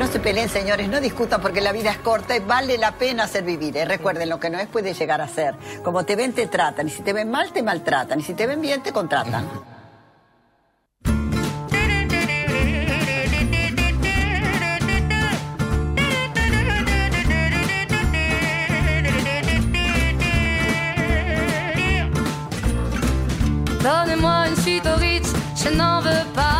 No se peleen, señores, no discutan porque la vida es corta y vale la pena hacer vivir. ¿eh? Recuerden, lo que no es puede llegar a ser. Como te ven, te tratan. Y si te ven mal, te maltratan. Y si te ven bien, te contratan. Donnez-moi je n'en veux pas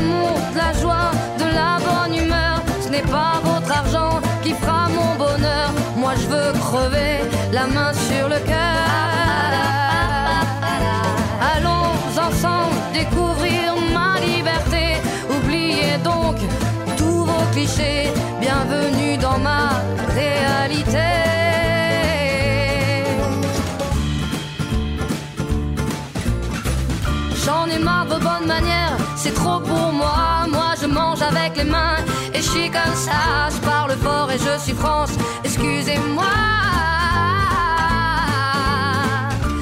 L'amour, de la joie, de la bonne humeur. Ce n'est pas votre argent qui fera mon bonheur. Moi je veux crever la main sur le cœur. Allons ensemble découvrir ma liberté. Oubliez donc tous vos clichés. Bienvenue dans ma réalité. J'en ai marre de bonnes manières, c'est trop pour moi. Moi je mange avec les mains et je suis comme ça. Je parle fort et je suis France, excusez-moi.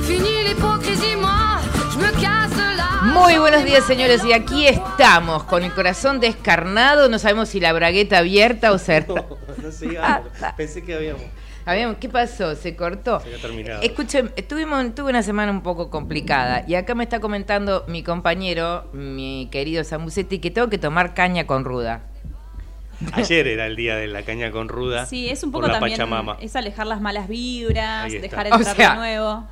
Fini l'hypocrisie, moi, je me casse de là. Muy buenos días, señores, y aquí estamos con el corazón descarnado. No sabemos si la bragueta abierta o cerrada. No sigamos. Pensé que habíamos. Habíamos- ¿Qué pasó? ¿Se cortó? Se había terminado. Escuchen, tuvimos, tuve una semana un poco complicada y acá me está comentando mi compañero, mi querido Samusetti, que tengo que tomar caña con ruda. Ayer era el día de la caña con ruda. Sí, es un por poco la también Pachamama. es alejar las malas vibras, dejar O entrar sea, de nuevo.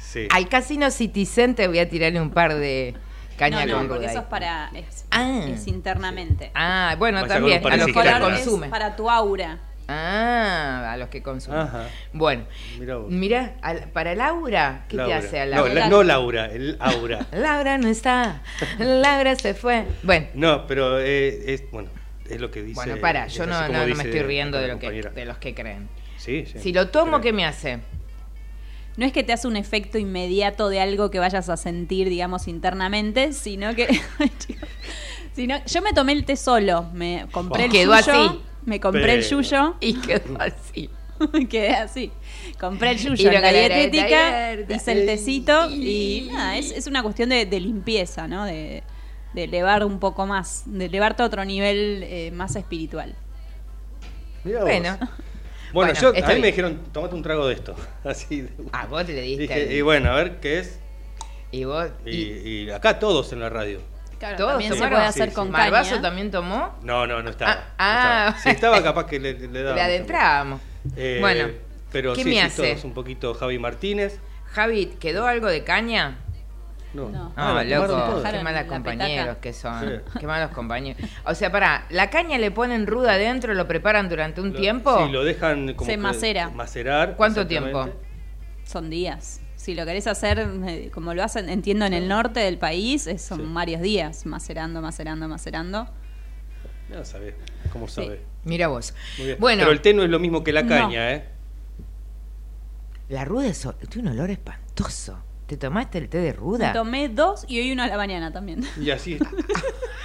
Sí. Al Casino Citizen te voy a tirarle un par de caña no, con no, porque ruda. eso ahí. es para es, Ah. es internamente. Ah, bueno, Vaya también, a los parecito. que la Color es para tu aura. Ah, a los que consumen. Ajá. Bueno, Mirá mira, al- para Laura, ¿qué Laura. te hace a No, Laura? la- no Laura, el aura. Laura no está, Laura se fue. Bueno, No, pero eh, es, bueno, es lo que dice. bueno, para, yo no, no, no me estoy riendo de, lo que, de los que creen. Sí, sí. Si lo tomo, ¿qué me hace? No es que te hace un efecto inmediato de algo que vayas a sentir, digamos, internamente, sino que. Sino, yo me tomé el té solo, me compré el Quedó yuyo, así. Me compré el yuyo Y quedó así. quedé así. Compré el yuyo en la dietética, hice el tecito y nada, es, es una cuestión de, de limpieza, ¿no? De, de elevar un poco más, de elevarte a otro nivel eh, más espiritual. Bueno. Bueno, Bueno, yo, a mí bien. me dijeron, tomate un trago de esto. Así. de- Ah, vos le diste. Dije, y bueno, a ver qué es. y vos. Y, y y acá todos en la radio. Claro, todos también se tomaron. puede hacer Sí, con sí. caña. ¿Malvaso también tomó? No, no, no estaba. Ah, ah. no estaba. Si estaba, capaz que le, le daba. Le adentrábamos. Eh, bueno, pero ¿qué sí, me sí, hace? todos un poquito Javi Martínez. Javi, ¿quedó algo de caña? No, No. Ah, la tomaron loco, qué malos compañeros que son. Sí. Qué malos compañeros. O sea, pará, ¿la caña le ponen ruda adentro, lo preparan durante un Lo- tiempo? Sí, lo dejan como Se macera. macerar. ¿Cuánto tiempo? Son días. Si lo querés hacer eh, como lo hacen, entiendo, en el norte del país, es- son Sí. varios días, macerando, macerando, macerando. No sabe, ¿cómo Sí. sabe? Mira vos. Muy bien. Bueno, Pero el té no es lo mismo que la No. caña, ¿eh? la ruda es, tiene un olor espantoso. ¿Te tomaste el té de Me ruda? tomé dos y hoy uno a la mañana también. Y así.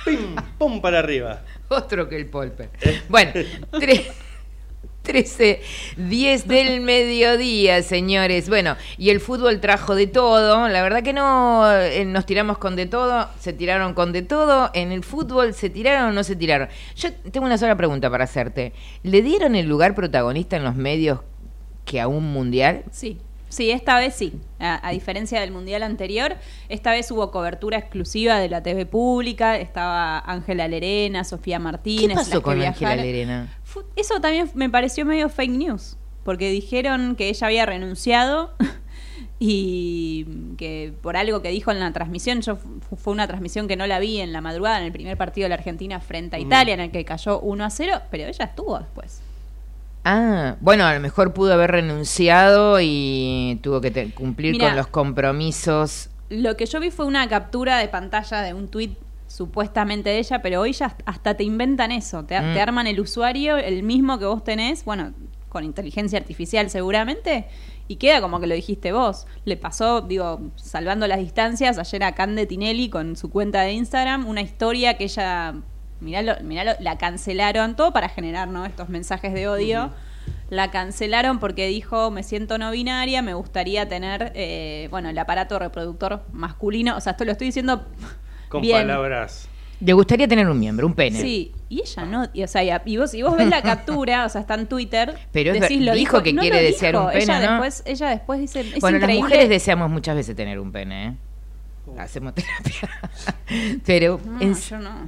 ¡Pim! ¡Pum! para arriba. Otro que el polper. Bueno, tre- 13, 10 del mediodía, señores. Bueno, y el fútbol trajo de todo. La verdad que no eh, nos tiramos con de todo, se tiraron con de todo. En el fútbol se tiraron o no se tiraron. Yo tengo una sola pregunta para hacerte. ¿Le dieron el lugar protagonista en los medios que a un mundial? Sí, sí, esta vez sí. A, a diferencia del mundial anterior, esta vez hubo cobertura exclusiva de la TV pública. Estaba Ángela Lerena, Sofía ¿Qué Martínez. pasó las que con Ángela. Lerena? Eso también me pareció medio fake news, porque dijeron que ella había renunciado y que por algo que dijo en la transmisión, yo fu- fue una transmisión que no la vi en la madrugada en el primer partido de la Argentina frente a Italia, en el que cayó 1 a 0, pero ella estuvo después. Ah, bueno, a lo mejor pudo haber renunciado y tuvo que te- cumplir con los compromisos. Lo que yo vi fue una captura de pantalla de un tuit supuestamente de ella, pero hoy ya hasta te inventan eso, te, Mm. te arman el usuario, el mismo que vos tenés, bueno, con inteligencia artificial seguramente, y queda como que lo dijiste vos. Le pasó, digo, salvando las distancias, ayer a Cande Tinelli con su cuenta de Instagram, una historia que ella, miralo, miralo, la cancelaron, todo para generar ¿no? estos mensajes de odio. La cancelaron porque dijo, me siento no binaria, me gustaría tener, eh, bueno, el aparato reproductor masculino. O sea, esto lo estoy diciendo Con bien. palabras. Le gustaría tener un miembro, un pene. Sí, y ella no, y, o sea, y, vos, y vos ves la captura, o sea, está en Twitter, Pero es decís, lo dijo que no quiere desear un pene, ella ¿no? después, ella después dice, es bueno, las mujeres deseamos muchas veces tener un pene, ¿eh? Hacemos terapia. Pero, No, en, yo no.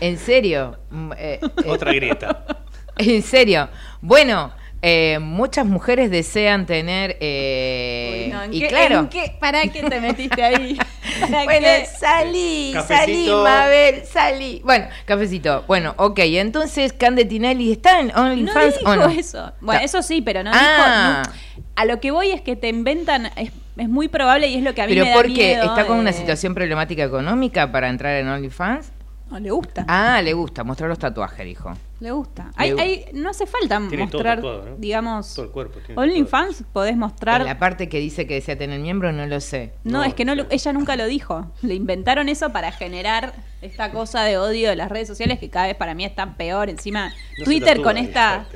en serio. eh, eh, Otra grieta. En serio. Bueno, eh, muchas mujeres desean tener. eh, Uy, no, ¿en y qué- claro. en qué- ¿Para qué te metiste ahí? ¿Para Bueno, qué? salí, salí. Mabel, salí. Bueno, cafecito. Bueno, ok, entonces Cande Tinelli está en No OnlyFans dijo o no? eso. Bueno, eso sí, pero no Ah. dijo. no. A lo que voy es que te inventan, es, es muy probable y es lo que a mí Pero me da porque miedo, está con una situación problemática económica para entrar en OnlyFans. No le gusta. Ah, le gusta mostrar los tatuajes, dijo. Le gusta. Le Hay, no hace falta Tiene todo mostrar, tatuado, ¿no? digamos, Todo el cuerpo. OnlyFans podés mostrar. En la parte que dice que desea tener miembro, no lo sé. No, No, es que no lo- ella nunca lo dijo. Le inventaron eso para generar esta cosa de odio de las redes sociales que cada vez para mí está peor. Encima, No Twitter con esta.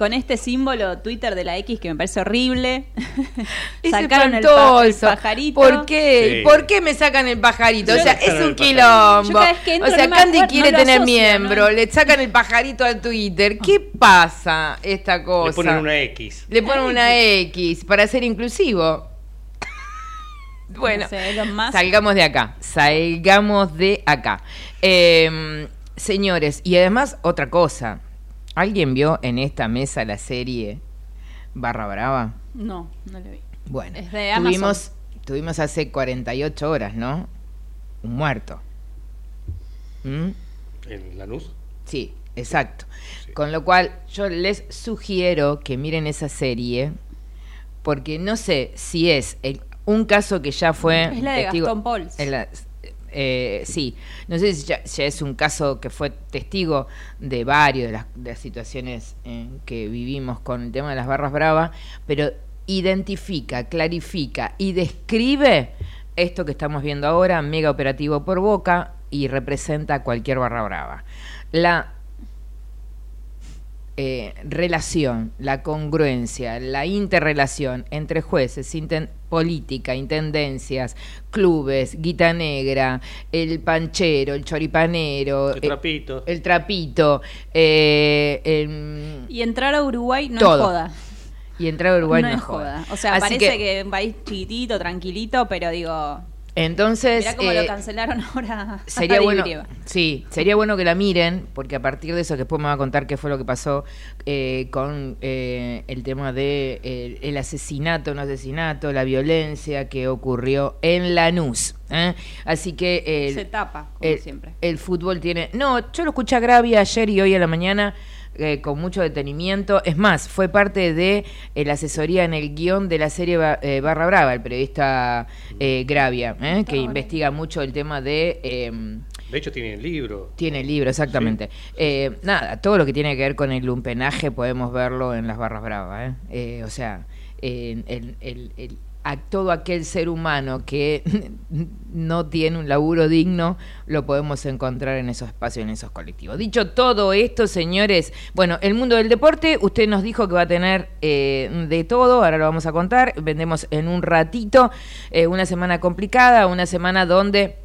Con este símbolo Twitter de la X que me parece horrible. Es Sacaron el, pa- el espantoso. pajarito. ¿Por qué? Sí. ¿Por qué me sacan el pajarito? Yo- o sea, es un quilombo. O sea, no Candy acuerdo, quiere no tener asocio, miembro, ¿no? le sacan el pajarito al Twitter. ¿Qué pasa esta cosa? Le ponen una X. Le ponen una X para ser inclusivo. Bueno, sé, salgamos de acá, salgamos de acá. Eh, señores, y además otra cosa, ¿alguien vio en esta mesa la serie Barra Brava? No, no lo vi. Bueno, Es de tuvimos, tuvimos hace 48 horas, ¿no? Un muerto. ¿Mm? En Lanús. Sí, exacto. Sí. Con lo cual, yo les sugiero que miren esa serie, porque no sé si es el- un caso que ya fue. Es la de Gastón Pauls. es la- eh, sí, no sé si ya, es un caso que fue testigo de varios de las, situaciones que vivimos con el tema de las barras bravas, pero identifica, clarifica y describe esto que estamos viendo ahora, mega operativo por boca, y representa cualquier barra brava. La eh, relación, la congruencia, la interrelación entre jueces, inten- política, intendencias, clubes, guita negra, el panchero, el choripanero, El eh, trapito. el trapito, eh, el- Y entrar a Uruguay no Todo. es joda. y entrar a Uruguay no, no, es joda. joda. O sea, Así parece que... es un país chiquitito, tranquilito, pero digo, entonces mirá cómo eh, lo cancelaron ahora. sería bueno sí sería bueno que la miren porque a partir de eso que después me va a contar qué fue lo que pasó eh, con eh, el tema de eh, el asesinato no asesinato la violencia que ocurrió en Lanús ¿eh? así que Se tapa, como el, siempre. el fútbol tiene no yo lo escuché a Gravia ayer y hoy a la mañana eh, con mucho detenimiento. Es más, fue parte de eh, la asesoría en el guion de la serie Ba- eh, Barra Brava, el periodista eh, Gravia, eh, que investiga mucho el tema de eh, De hecho, tiene el libro. Tiene el libro, exactamente. Eh, nada, todo lo que tiene que ver con el lumpenaje podemos verlo en las barras bravas. ¿eh? Eh, o sea, en- el- el- el- a todo aquel ser humano que no tiene un laburo digno, lo podemos encontrar en esos espacios, en esos colectivos. Dicho todo esto, señores, bueno, el mundo del deporte, usted nos dijo que va a tener eh, de todo, ahora lo vamos a contar, vendemos en un ratito, eh, una semana complicada, una semana donde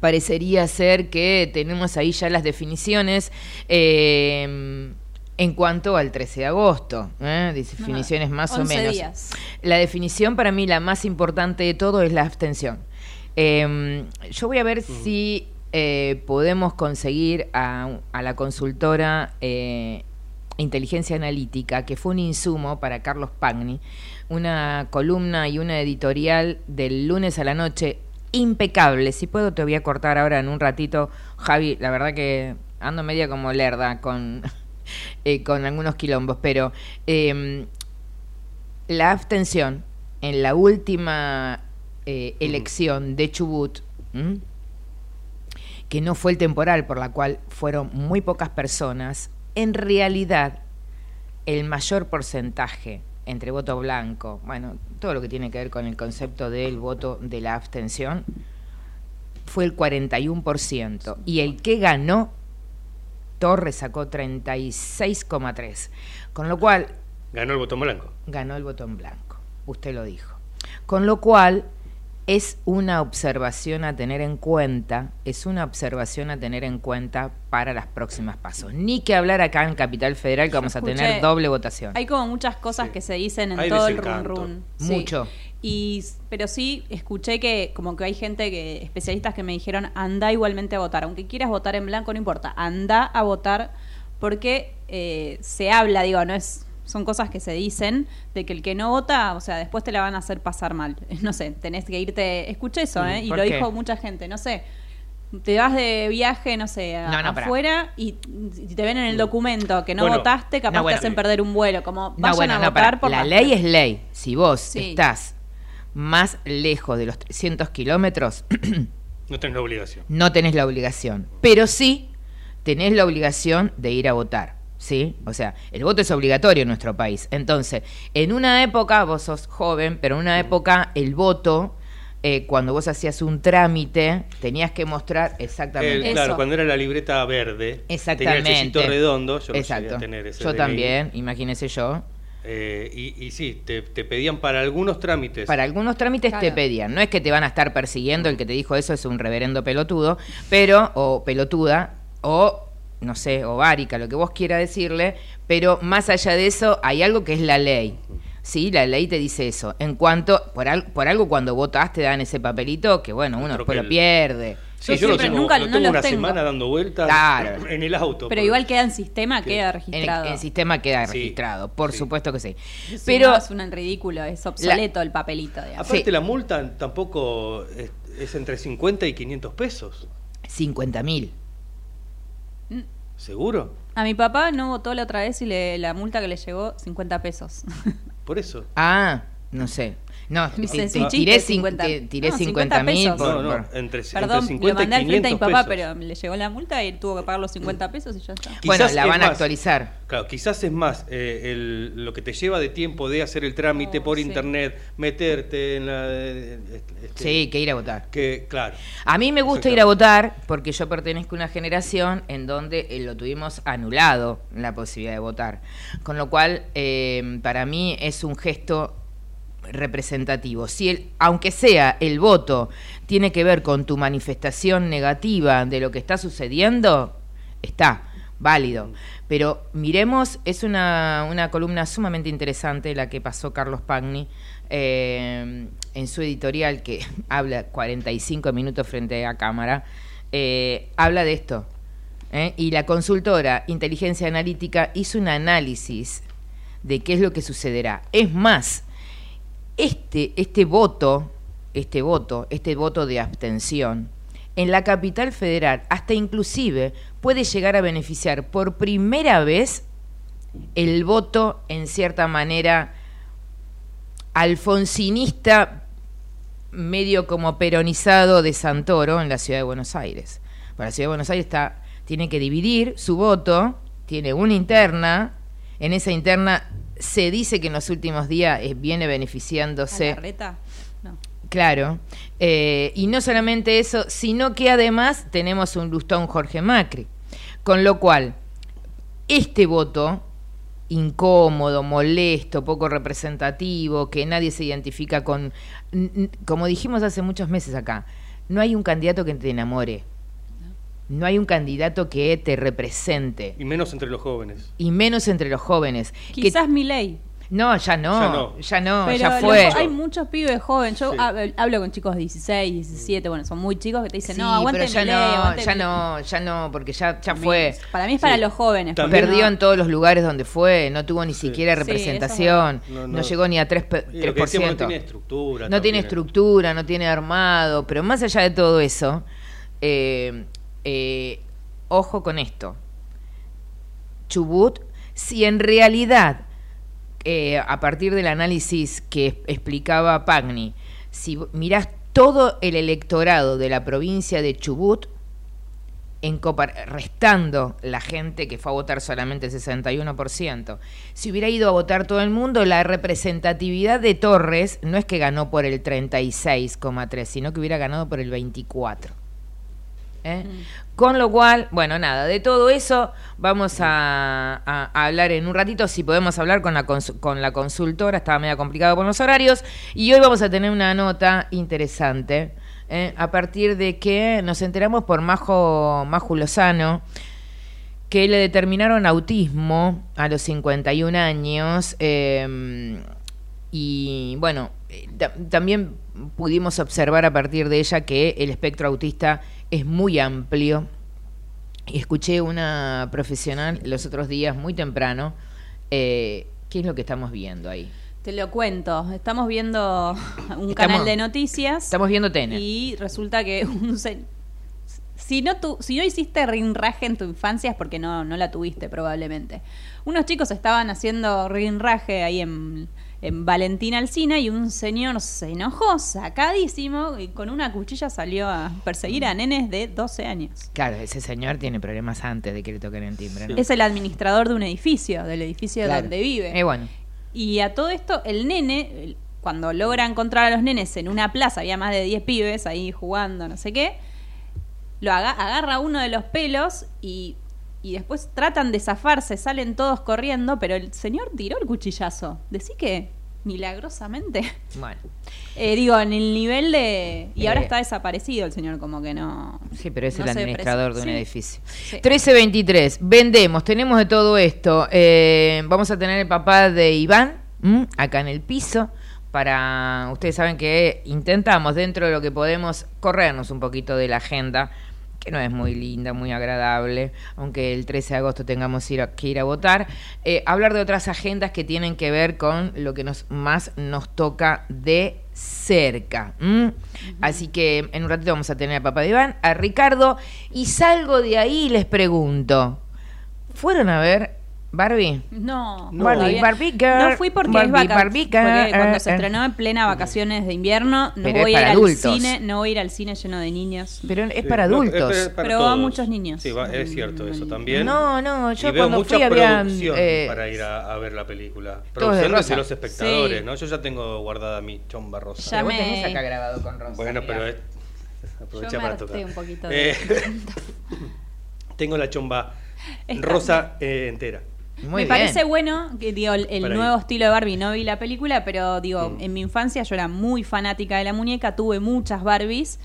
parecería ser que tenemos ahí ya las definiciones eh, en cuanto al 13 de agosto, ¿eh? definiciones más o 11 menos. días. La definición para mí la más importante de todo es la abstención. Eh, yo voy a ver si eh, podemos conseguir a, a la consultora eh, Inteligencia Analítica, que fue un insumo para Carlos Pagni, una columna y una editorial del lunes a la noche impecable. Si puedo te voy a cortar ahora en un ratito, Javi, la verdad que ando media como lerda con, eh, con algunos quilombos, pero eh, la abstención en la última eh, elección de Chubut, ¿m? que no fue el temporal por la cual fueron muy pocas personas, en realidad el mayor porcentaje entre voto blanco, bueno, todo lo que tiene que ver con el concepto del voto de la abstención, fue el 41%. Y el que ganó, Torres sacó 36,3%. Con lo cual, Ganó el botón blanco. ganó el botón blanco. Usted lo dijo. Con lo cual, es una observación a tener en cuenta, es una observación a tener en cuenta para las próximas pasos. Ni que hablar acá en Capital Federal que vamos a tener doble votación. Hay como muchas cosas que se dicen en Hay todo el run run. Mucho. Y, pero sí, escuché que como que hay gente que, especialistas que me dijeron, anda igualmente a votar. Aunque quieras votar en blanco, no importa. Anda a votar porque eh, se habla, digo, no es son cosas que se dicen de que el que no vota, o sea, después te la van a hacer pasar mal. No sé, tenés que irte, escuché eso, ¿eh? Y ¿Por lo qué? dijo mucha gente, no sé. Te vas de viaje, no sé, a- No, no, pará. afuera y, y te ven en el documento que no Bueno, votaste, capaz no, bueno. te hacen perder un vuelo. Como vayan No, bueno, a votar por la ley es ley. Si vos Sí. estás más lejos de los 300 kilómetros, No tenés la obligación. no tenés la obligación. Pero sí tenés la obligación de ir a votar. ¿Sí? O sea, el voto es obligatorio en nuestro país. Entonces, en una época, vos sos joven, pero en una época el voto, eh, cuando vos hacías un trámite, tenías que mostrar exactamente. El- claro, cuando era la libreta verde, Exactamente. tenía el redondo, yo lo Exacto. tener ese Yo DNI. también, imagínese yo. Eh, y, y sí, te, te pedían para algunos trámites. Para algunos trámites te pedían. No es que te van a estar persiguiendo, el que te dijo eso es un reverendo pelotudo, pero, o pelotuda, o no sé, o várica, lo que vos quiera decirle, pero más allá de eso, hay algo que es la ley. Sí, la ley te dice eso. En cuanto, por, al- por algo cuando votás te dan ese papelito que, bueno, uno después lo el- pierde. Sí, yo lo tengo, nunca- lo no tengo los una tengo. semana dando vueltas Claro. en el auto. Pero igual queda en sistema, queda En registrado. el, sistema queda Sí, registrado, por supuesto que sí. Pero no, es un ridículo, es obsoleto el papelito. digamos. Aparte la multa tampoco es, es entre 50 y 500 pesos. 50 mil. ¿Seguro? A mi papá no votó la otra vez y le, la multa que le llegó 50 pesos. Por eso. Ah, no sé. No, Me ti- dice, ti- "Es un tiré, chiste, cin- 50 ti- tiré no, 50 mil. 50 por- No, no, por- entre, Perdón, entre 50 lo mandé al frente a mi 500 papá, pesos. pero le llegó la multa y tuvo que pagar los 50 pesos y ya está. Bueno, Quizás la es van a más- actualizar. Claro, quizás es más eh, el- lo que te lleva de tiempo de hacer el trámite por sí. internet, meterte en la... eh, este, Sí, que ir a votar. Que, claro. A mí me gusta ir a votar porque yo pertenezco a una generación en donde eh, lo tuvimos anulado la posibilidad de votar. Con lo cual, eh, para mí es un gesto representativo. Si el, aunque sea el voto tiene que ver con tu manifestación negativa de lo que está sucediendo, está válido. Pero miremos, es una, una columna sumamente interesante la que pasó Carlos Pagni eh, en su editorial, que habla 45 minutos frente a cámara, eh, habla de esto. ¿eh? Y la consultora Inteligencia Analítica hizo un análisis de qué es lo que sucederá. Es más, este, este voto, este voto, este voto de abstención, en la capital federal, hasta inclusive puede llegar a beneficiar por primera vez el voto, en cierta manera, alfonsinista, medio como peronizado de Santoro en la ciudad de Buenos Aires. para la Ciudad de Buenos Aires está, tiene que dividir su voto, tiene una interna, en esa interna se dice que en los últimos días eh, viene beneficiándose. ¿Reta? No. Claro. Eh, y no solamente eso, sino que además tenemos un lustón Jorge Macri. Con lo cual, este voto incómodo, molesto, poco representativo, que nadie se identifica con, como dijimos hace muchos meses acá, no hay un candidato que te enamore. No hay un candidato que te represente. Y menos entre los jóvenes. Y menos entre los jóvenes. Que- Quizás mi ley. no, ya no, Ya no. ya no, Pero ya fue. hay muchos pibes jóvenes. Yo Sí. hablo con chicos de 16, 17, bueno, son muy chicos que te dicen, Sí, no, aguante pero ya no, aguante ya Milei". no, ya no, porque ya, ya fue. Para mí es para Sí. los jóvenes. También- Perdió no- en todos los lugares donde fue, no tuvo ni siquiera Sí, eso es representación. No, no, no. llegó ni a 3%. pe- Y lo que decíamos, 3%. no tiene estructura. No tiene estructura, no tiene armado, pero más allá de todo eso, eh, eh, ojo con esto. Chubut, si en realidad, eh, a partir del análisis que explicaba Pagni, si mirás todo el electorado de la provincia de Chubut, en restando la gente que fue a votar solamente el 61%, si hubiera ido a votar todo el mundo, la representatividad de Torres no es que ganó por el 36,3, sino que hubiera ganado por el 24. ¿Eh? Con lo cual, bueno, nada, de todo eso vamos a, a- a hablar en un ratito, si podemos hablar con la, con la consultora, estaba medio complicado con los horarios, y hoy vamos a tener una nota interesante, ¿eh? a partir de que nos enteramos por Majo, Majo Lozano, que le determinaron autismo a los 51 años, eh, y bueno, eh, ta- también pudimos observar a partir de ella que el espectro autista es muy amplio. Y escuché una profesional los otros días, muy temprano, eh, ¿qué es lo que estamos viendo ahí? Te lo cuento. Estamos viendo un Estamos- canal de noticias. Estamos viendo Tene. Y resulta que un si no tu, si no hiciste rinraje en tu infancia es porque no, no la tuviste probablemente. Unos chicos estaban haciendo rinraje ahí en, en Valentina Alcina y un señor se enojó, sacadísimo, y con una cuchilla salió a perseguir a nenes de 12 años. Claro, ese señor tiene problemas antes de que le toquen el timbre. ¿no? Es el administrador de un edificio, del edificio Claro. donde vive. Eh, bueno, Y a todo esto, el nene, cuando logra encontrar a los nenes en una plaza, había más de 10 pibes ahí jugando, no sé qué, lo aga- agarra uno de los pelos y, y después tratan de zafarse, salen todos corriendo, pero el señor tiró el cuchillazo. Decí que milagrosamente. bueno. Eh, digo, en el nivel de... Y ahora Eh. está desaparecido el señor, como que no... Sí, pero es no el administrador de un sí. edificio. Sí. 1323, vendemos, tenemos de todo esto. Eh, vamos a tener el papá de Iván ¿m? acá en el piso. Para, ustedes saben que intentamos dentro de lo que podemos corrernos un poquito de la agenda, que no es muy linda, muy agradable, aunque el 13 de agosto tengamos ir a- que ir a votar, eh, hablar de otras agendas que tienen que ver con lo que nos más nos toca de cerca. Así que en un ratito vamos a tener a papá de Iván, a Ricardo, y salgo de ahí y les pregunto, ¿fueron a ver Barbie? No, No. Barbie, todavía- Barbie girl, no fui porque Barbie, es vaca- Barbie girl, porque cuando eh, se eh. estrenó en plena vacaciones de invierno, no voy a ir para al adultos. cine, no voy a ir al cine lleno de niños. Pero es Sí, para no, adultos. es para Pero va todos. muchos niños. Sí, va- es cierto eso también. No, no, yo y veo cuando mucha fui había, producción eh, para ir a, a ver la película. todos Producción de los espectadores, Sí. ¿no? Yo ya tengo guardada mi chomba rosa. Ya me- tenés acá grabado con Rosa. Bueno, mirá. pero es, Yo aprovecha me para tocar. un poquito de... Eh, tengo la chomba rosa eh, entera. Muy me bien. parece bueno que digo el, nuevo estilo de Barbie no vi la película pero digo Mm. en mi infancia yo era muy fanática de la muñeca tuve muchas Barbies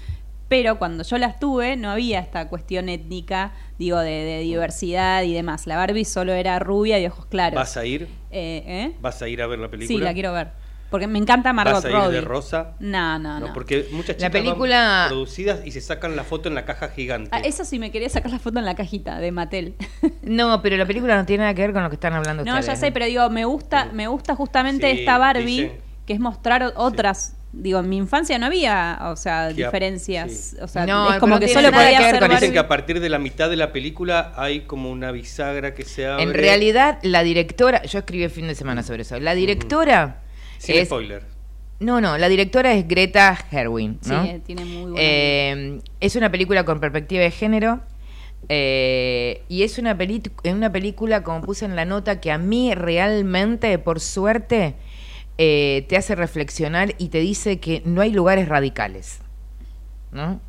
pero cuando yo las tuve no había esta cuestión étnica digo de, de diversidad y demás la Barbie solo era rubia y ojos claros ¿Vas a ir? Eh, ¿eh? ¿Vas a ir a ver la película? sí la quiero ver porque me encanta Margot ¿Vas a ir Robbie de rosa? no no no, porque muchas La chicas película- van producidas y se sacan la foto en la caja gigante. Ah, eso sí me quería sacar la foto en la cajita de Mattel No, pero la película no tiene nada que ver con lo que están hablando No, ustedes. ya sé, pero digo, me gusta, me gusta justamente Sí, esta Barbie, dicen- que es mostrar otras. Digo, en mi infancia no había, o sea, Que diferencias. sí. O sea, No, es como que solo podía con- Dicen Barbie. que a partir de la mitad de la película hay como una bisagra que se abre. En realidad, la directora, yo escribí el fin de semana sobre eso, la directora Sin es... spoiler. No, no, la directora es Greta Herwin, ¿no? Sí, tiene muy buena. Eh, es una película con perspectiva de género. eh, y es una, peli- una película, como puse en la nota, que a mí realmente, por suerte, eh, te hace reflexionar y te dice que no hay lugares radicales. ¿No?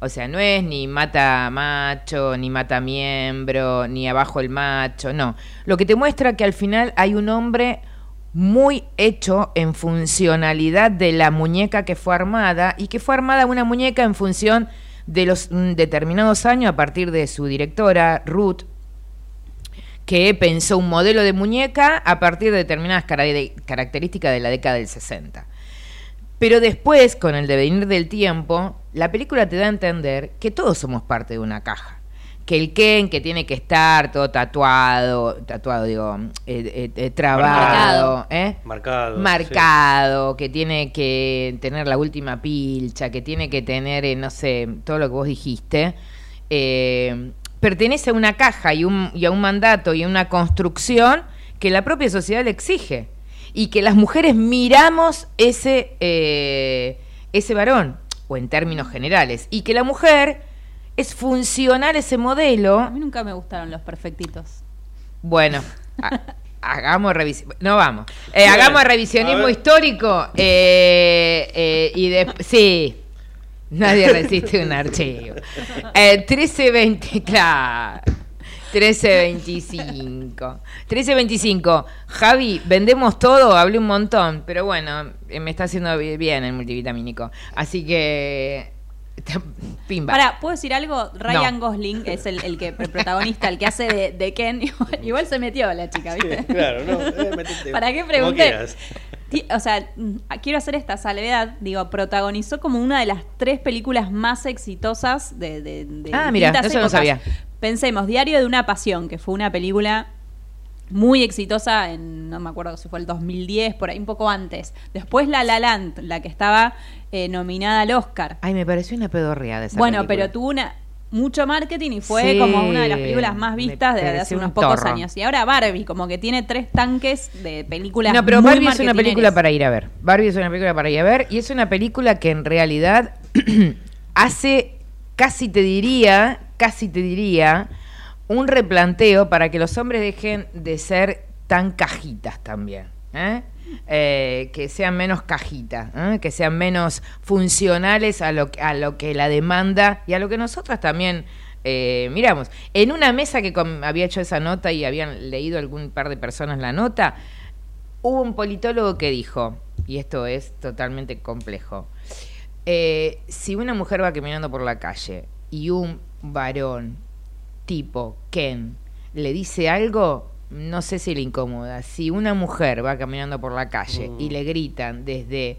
O sea, no es ni mata macho, ni mata miembro, ni abajo el macho, no. Lo que te muestra que al final hay un hombre muy hecho en funcionalidad de la muñeca que fue armada y que fue armada una muñeca en función de los mm, determinados años a partir de su directora, Ruth, que pensó un modelo de muñeca a partir de determinadas cara- características de la década del 60. Pero después, con el devenir del tiempo, la película te da a entender que todos somos parte de una caja. Que el Ken, que tiene que estar todo tatuado, tatuado, digo, eh, eh, eh, trabado, Marcado. ¿eh? Marcado, Marcado, que tiene que tener la última pilcha, que tiene que tener, eh, no sé, todo lo que vos dijiste. eh, pertenece a una caja y, un, y a un mandato y a una construcción que la propia sociedad le exige y que las mujeres miramos ese, eh, ese varón, o en términos generales, y que la mujer es funcional ese modelo. A mí nunca me gustaron los perfectitos. Bueno, ha- hagamos revisión. No vamos. Eh, hagamos revisionismo histórico. eh, eh, y después. Sí. Nadie resiste un archivo. Eh, 1320, claro. 1325. 1325. Javi, vendemos todo, hablé un montón, pero bueno, me está haciendo bi- bien el multivitamínico. Así que. Pimba. Para, ¿puedo decir algo? Ryan No. Gosling es el, el que el protagonista, el que hace de, de Ken. Igual, igual se metió la chica, ¿viste? Claro, no. eh, ¿Para qué pregunté? O sea, quiero hacer esta salvedad. Digo, protagonizó como una de las tres películas más exitosas de, de, de Ah, mira, eso no sabía. Pensemos, Diario de una Pasión, que fue una película muy exitosa en, no me acuerdo si fue el 2010, por ahí un poco antes. Después La La Land, la que estaba eh, nominada al Oscar. Ay, me pareció una pedorreada esa Bueno, película. pero tuvo una mucho marketing y fue Sí, como una de las películas más vistas de, hace un unos pocos torro. años. Y ahora Barbie, como que tiene tres tanques de películas No, pero muy Barbie es una película para ir a ver. Barbie es una película para ir a ver y es una película que en realidad hace, casi te diría, casi te diría, un replanteo para que los hombres dejen de ser tan cajitas también. ¿eh? Eh, que sean menos cajitas, ¿eh? que sean menos funcionales a lo, a lo que la demanda y a lo que nosotras también miramos. En una mesa que había hecho esa nota y habían leído algún par de personas la nota, hubo un politólogo que dijo, y esto es totalmente complejo, si una mujer va caminando por la calle y un varón tipo Ken le dice algo, no sé si le incomoda. Si una mujer va caminando por la calle y le gritan desde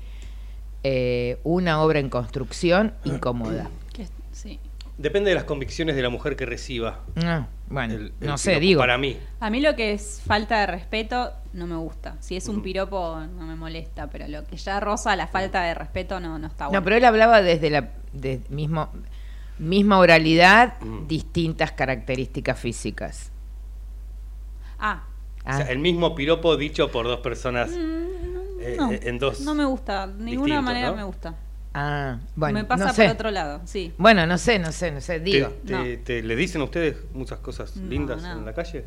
eh, una obra en construcción, incomoda. Que- sí. Depende de las convicciones de la mujer que reciba. No, bueno, el- no el sé, digo. Para mí. A mí lo que es falta de respeto no me gusta. Si Mm. es un piropo no me molesta, pero lo que ya roza la falta de respeto no, no está bueno. No, pero él hablaba desde la de mismo misma oralidad, Mm. distintas características físicas. Ah, O sea, el mismo piropo dicho por dos personas eh, no, eh, en dos. no me gusta. De ninguna manera ¿no? me gusta. Ah, bueno, me pasa no por otro lado, sí. Bueno, no sé, no sé, no sé, ¿Te, digo. te- te- le dicen a ustedes muchas cosas No, lindas no. en la calle?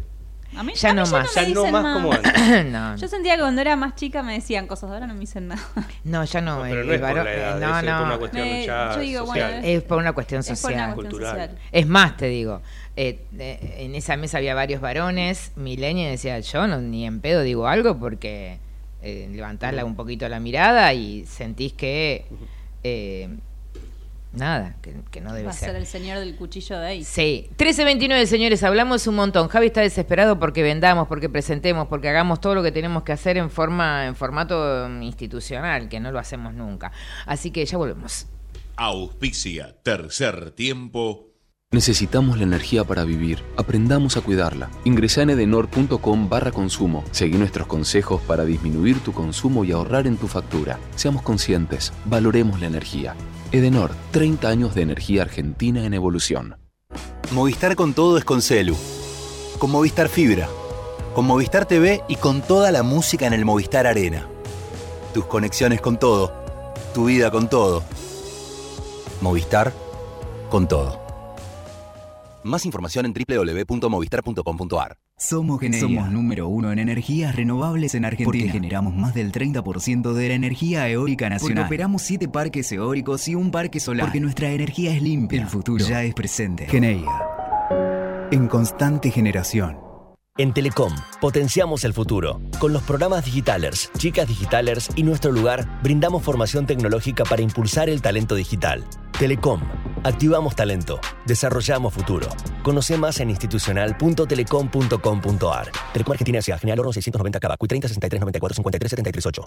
A mí, Ya a mí no ya más. me Ya no más como antes. no, Yo sentía que cuando era más chica me decían cosas, ahora no me dicen nada. no, ya no. No, pero el no es por varón- la edad, eh, no, eso es por no. una cuestión Me- ya yo digo, social. bueno, Es por una cuestión Es por social. una cuestión Cultural. social. Es más, te digo, eh, eh, en esa mesa había varios varones, milenios, y decía, yo no, ni en pedo digo algo porque eh, levantás un poquito la mirada y sentís que, eh, nada, que, que no debe Va a ser ser. el señor del cuchillo de ahí. Sí, 13.29, señores, hablamos un montón. Javi está desesperado porque vendamos, porque presentemos, porque hagamos todo lo que tenemos que hacer en forma, en formato mm, institucional, que no lo hacemos nunca. Así que ya volvemos. Auspicia Tercer Tiempo. Necesitamos la energía para vivir. Aprendamos a cuidarla. Ingresa en edenor.com barra consumo. Seguí nuestros consejos para disminuir tu consumo y ahorrar en tu factura. Seamos conscientes. Valoremos la energía. Edenor, 30 años de energía argentina en evolución. Movistar con todo es con Celu. Con Movistar Fibra. Con Movistar TV y con toda la música en el Movistar Arena. tus conexiones con todo, tu vida con todo. Movistar, con todo. Más información en www.movistar.com.ar. Somos Geneia. Somos número uno en energías renovables en Argentina. Porque generamos más del 30% de la energía eólica nacional. Porque operamos 7 parques eólicos y un parque solar. Porque nuestra energía es limpia. El futuro ya es presente. Geneia. En constante generación. En Telecom potenciamos el futuro. Con los programas Digitalers, Chicas Digitalers y Nuestro Lugar brindamos formación tecnológica para impulsar el talento digital. Telecom. Activamos talento. Desarrollamos futuro. Conoce más en institucional.telecom.com.ar. Telecom Argentina S.A. General Oro 690 Cava. 30 63 94 53 73 8.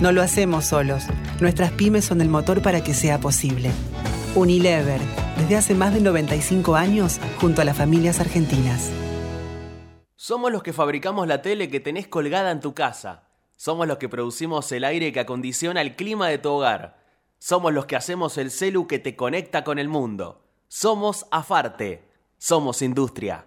No lo hacemos solos. Nuestras pymes son el motor para que sea posible. Unilever, desde hace más de 95 años, junto a las familias argentinas. Somos los que fabricamos la tele que tenés colgada en tu casa. Somos los que producimos el aire que acondiciona el clima de tu hogar. Somos los que hacemos el celu que te conecta con el mundo. Somos Afarte. Somos industria.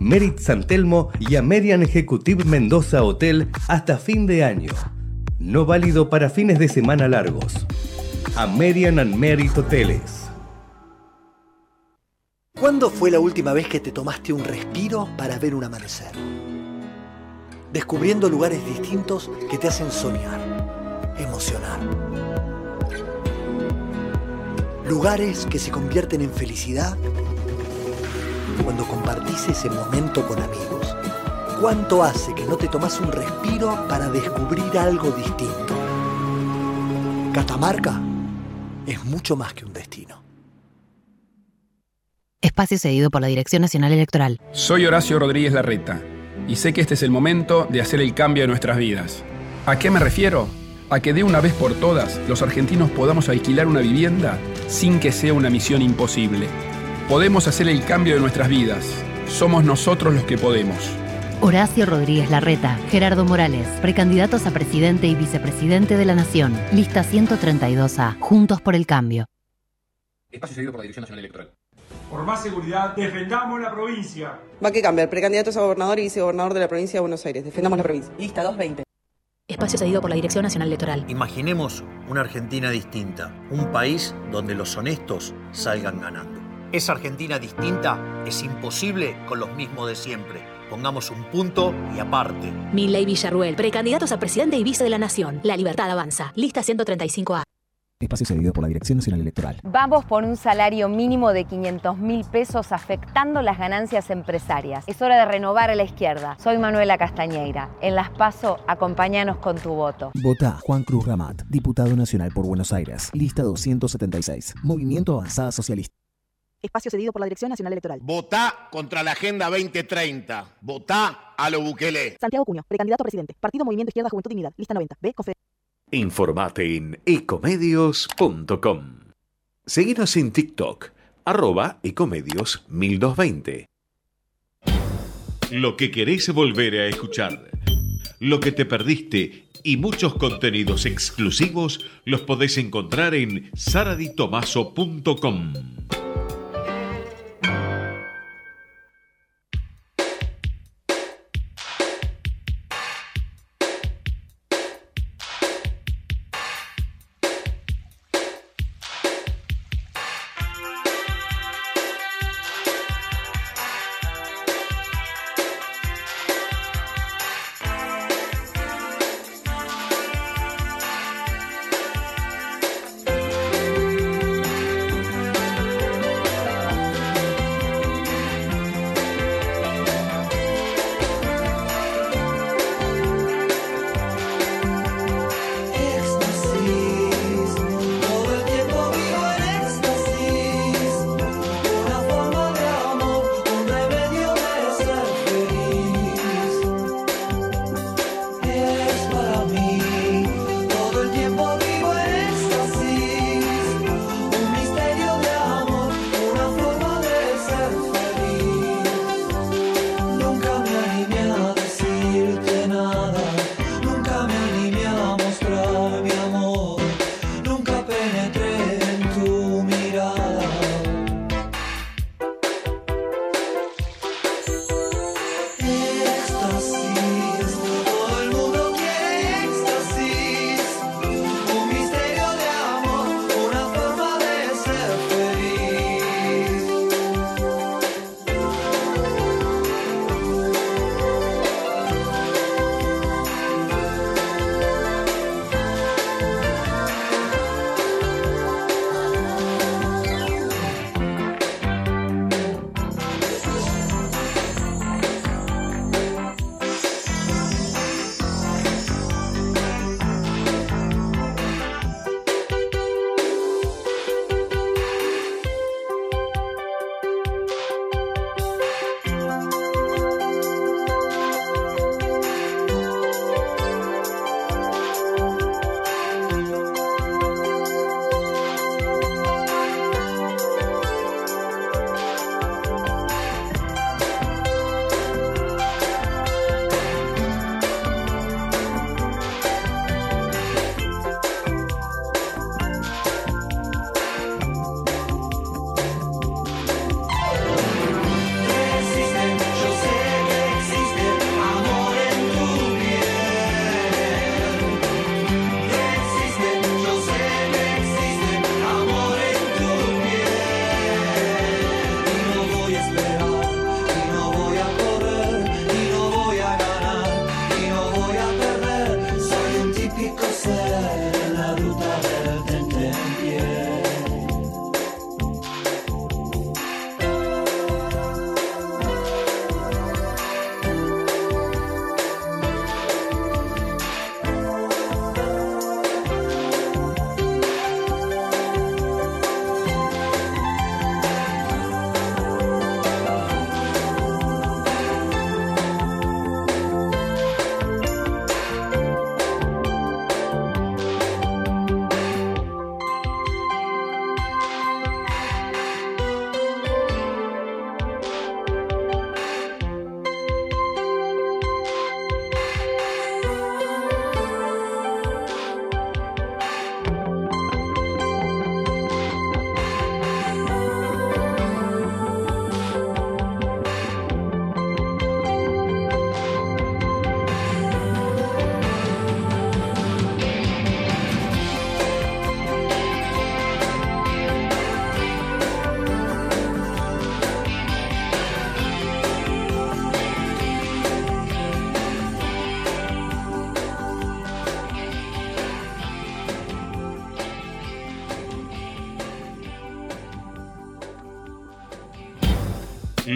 Merit San Telmo y Amerian Executive Mendoza Hotel hasta fin de año. No válido para fines de semana largos. American and Merit Hoteles. ¿Cuándo fue la última vez que te tomaste un respiro para ver un amanecer? Descubriendo lugares distintos que te hacen soñar, emocionar. Lugares que se convierten en felicidad cuando compartís ese momento con amigos. ¿Cuánto hace que no te tomas un respiro para descubrir algo distinto? Catamarca es mucho más que un destino. Espacio cedido por la Dirección Nacional Electoral. Soy Horacio Rodríguez Larreta y sé que este es el momento de hacer el cambio de nuestras vidas. ¿A qué me refiero? A que de una vez por todas los argentinos podamos alquilar una vivienda sin que sea una misión imposible. Podemos hacer el cambio de nuestras vidas. Somos nosotros los que podemos. Horacio Rodríguez Larreta, Gerardo Morales, precandidatos a presidente y vicepresidente de la Nación. Lista 132A. Juntos por el cambio. Espacio seguido por la Dirección Nacional Electoral. Por más seguridad, defendamos la provincia. Va que cambiar, precandidatos a gobernador y vicegobernador de la provincia de Buenos Aires. Defendamos la provincia. Lista 220. Espacio cedido por la Dirección Nacional Electoral. Imaginemos una Argentina distinta, un país donde los honestos salgan ganando. Esa Argentina distinta es imposible con los mismos de siempre. Pongamos un punto y aparte. Milley Villarruel, precandidatos a presidente y vice de la Nación. La libertad avanza. Lista 135A. Espacio cedido por la Dirección Nacional Electoral. Vamos por un salario mínimo de 500 mil pesos afectando las ganancias empresarias. Es hora de renovar a la izquierda. Soy Manuela Castañeira. En Las Paso, acompáñanos con tu voto. Vota Juan Cruz Ramat, diputado nacional por Buenos Aires. Lista 276. Movimiento Avanzada Socialista. Espacio cedido por la Dirección Nacional Electoral. Votá contra la Agenda 2030. Votá a lo Bukele. Santiago Cuño, precandidato a presidente. Partido Movimiento Izquierda Juventud Dignidad. Lista 90. B. Confe Informate en ecomedios.com. Seguinos en TikTok, arroba ecomedios 1220. Lo que querés volver a escuchar, lo que te perdiste y muchos contenidos exclusivos los podés encontrar en saraditomaso.com.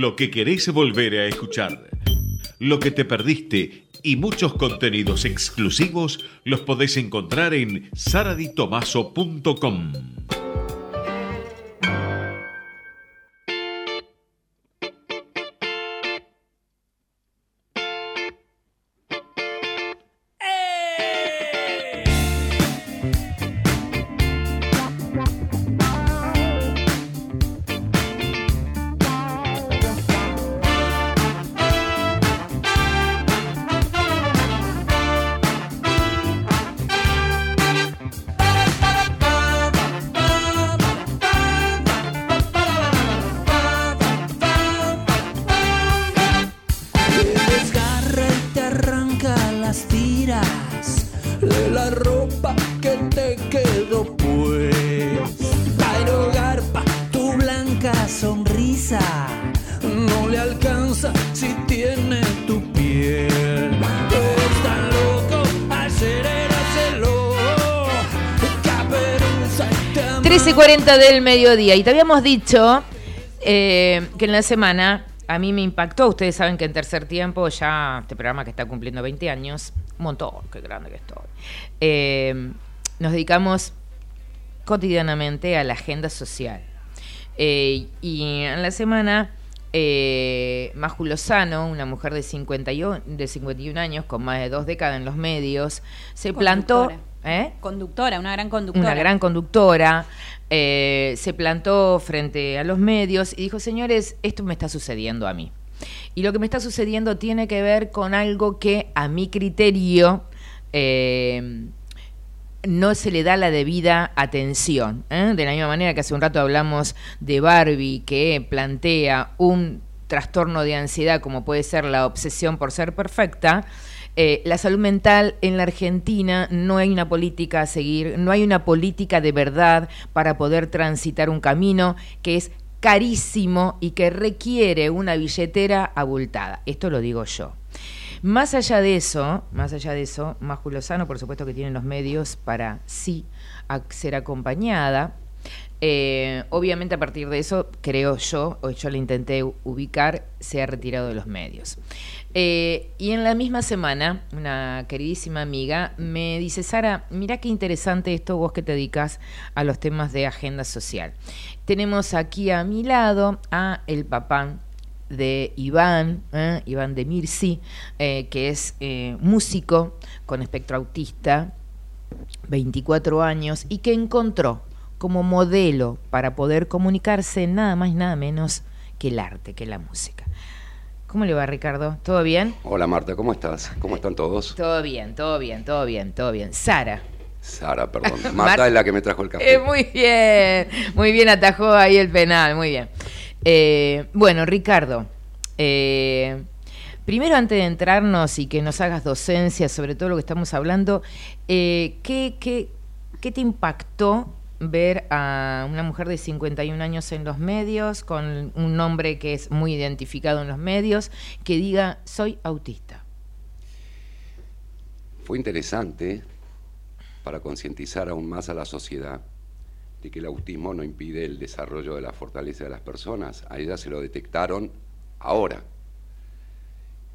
Lo que querés volver a escuchar, lo que te perdiste y muchos contenidos exclusivos los podés encontrar en saraditomaso.com. 13.40 del mediodía. Y te habíamos dicho eh, que en la semana a mí me impactó. Ustedes saben que en tercer tiempo, ya este programa que está cumpliendo 20 años, un montón, qué grande que estoy. Eh, nos dedicamos cotidianamente a la agenda social. Eh, y en la semana, eh, Maju Lozano, una mujer de, 51, de 51 años, con más de dos décadas en los medios, se plantó... ¿eh? Conductora, una gran conductora. Una gran conductora. eh, se plantó frente a los medios y dijo, señores, esto me está sucediendo a mí. Y lo que me está sucediendo tiene que ver con algo que a mi criterio eh, no se le da la debida atención. ¿eh? De la misma manera que hace un rato hablamos de Barbie, que plantea un trastorno de ansiedad como puede ser la obsesión por ser perfecta, eh, la salud mental en la Argentina no hay una política a seguir, no hay una política de verdad para poder transitar un camino que es carísimo y que requiere una billetera abultada. Esto lo digo yo. Más allá de eso, más allá de eso, Maju Lozano, por supuesto que tiene los medios para sí ser acompañada. Eh, obviamente a partir de eso, creo yo, o yo le intenté ubicar, se ha retirado de los medios. Eh, y en la misma semana, una queridísima amiga me dice, Sara, mira qué interesante esto vos que te dedicas a los temas de agenda social. Tenemos aquí a mi lado a el papá de Iván, ¿eh? Iván de Mirsi, eh, que es músico con espectro autista, 24 años, y que encontró como modelo para poder comunicarse nada más y nada menos que el arte, que la música. ¿Cómo le va, Ricardo? ¿Todo bien? Hola Marta, ¿cómo estás? ¿Cómo están todos? Todo bien, todo bien, todo bien, todo bien. Sara. Sara, perdón. Mar- Marta es la que me trajo el café. Eh, muy bien, muy bien atajó ahí el penal, muy bien. Eh, bueno, Ricardo, eh, primero antes de entrarnos y que nos hagas docencia sobre todo lo que estamos hablando, ¿qué, qué, qué te impactó ver a una mujer de 51 años en los medios, con un nombre que es muy identificado en los medios, que diga, soy autista? Fue interesante para concientizar aún más a la sociedad de que el autismo no impide el desarrollo de la fortaleza de las personas. A ella se lo detectaron ahora,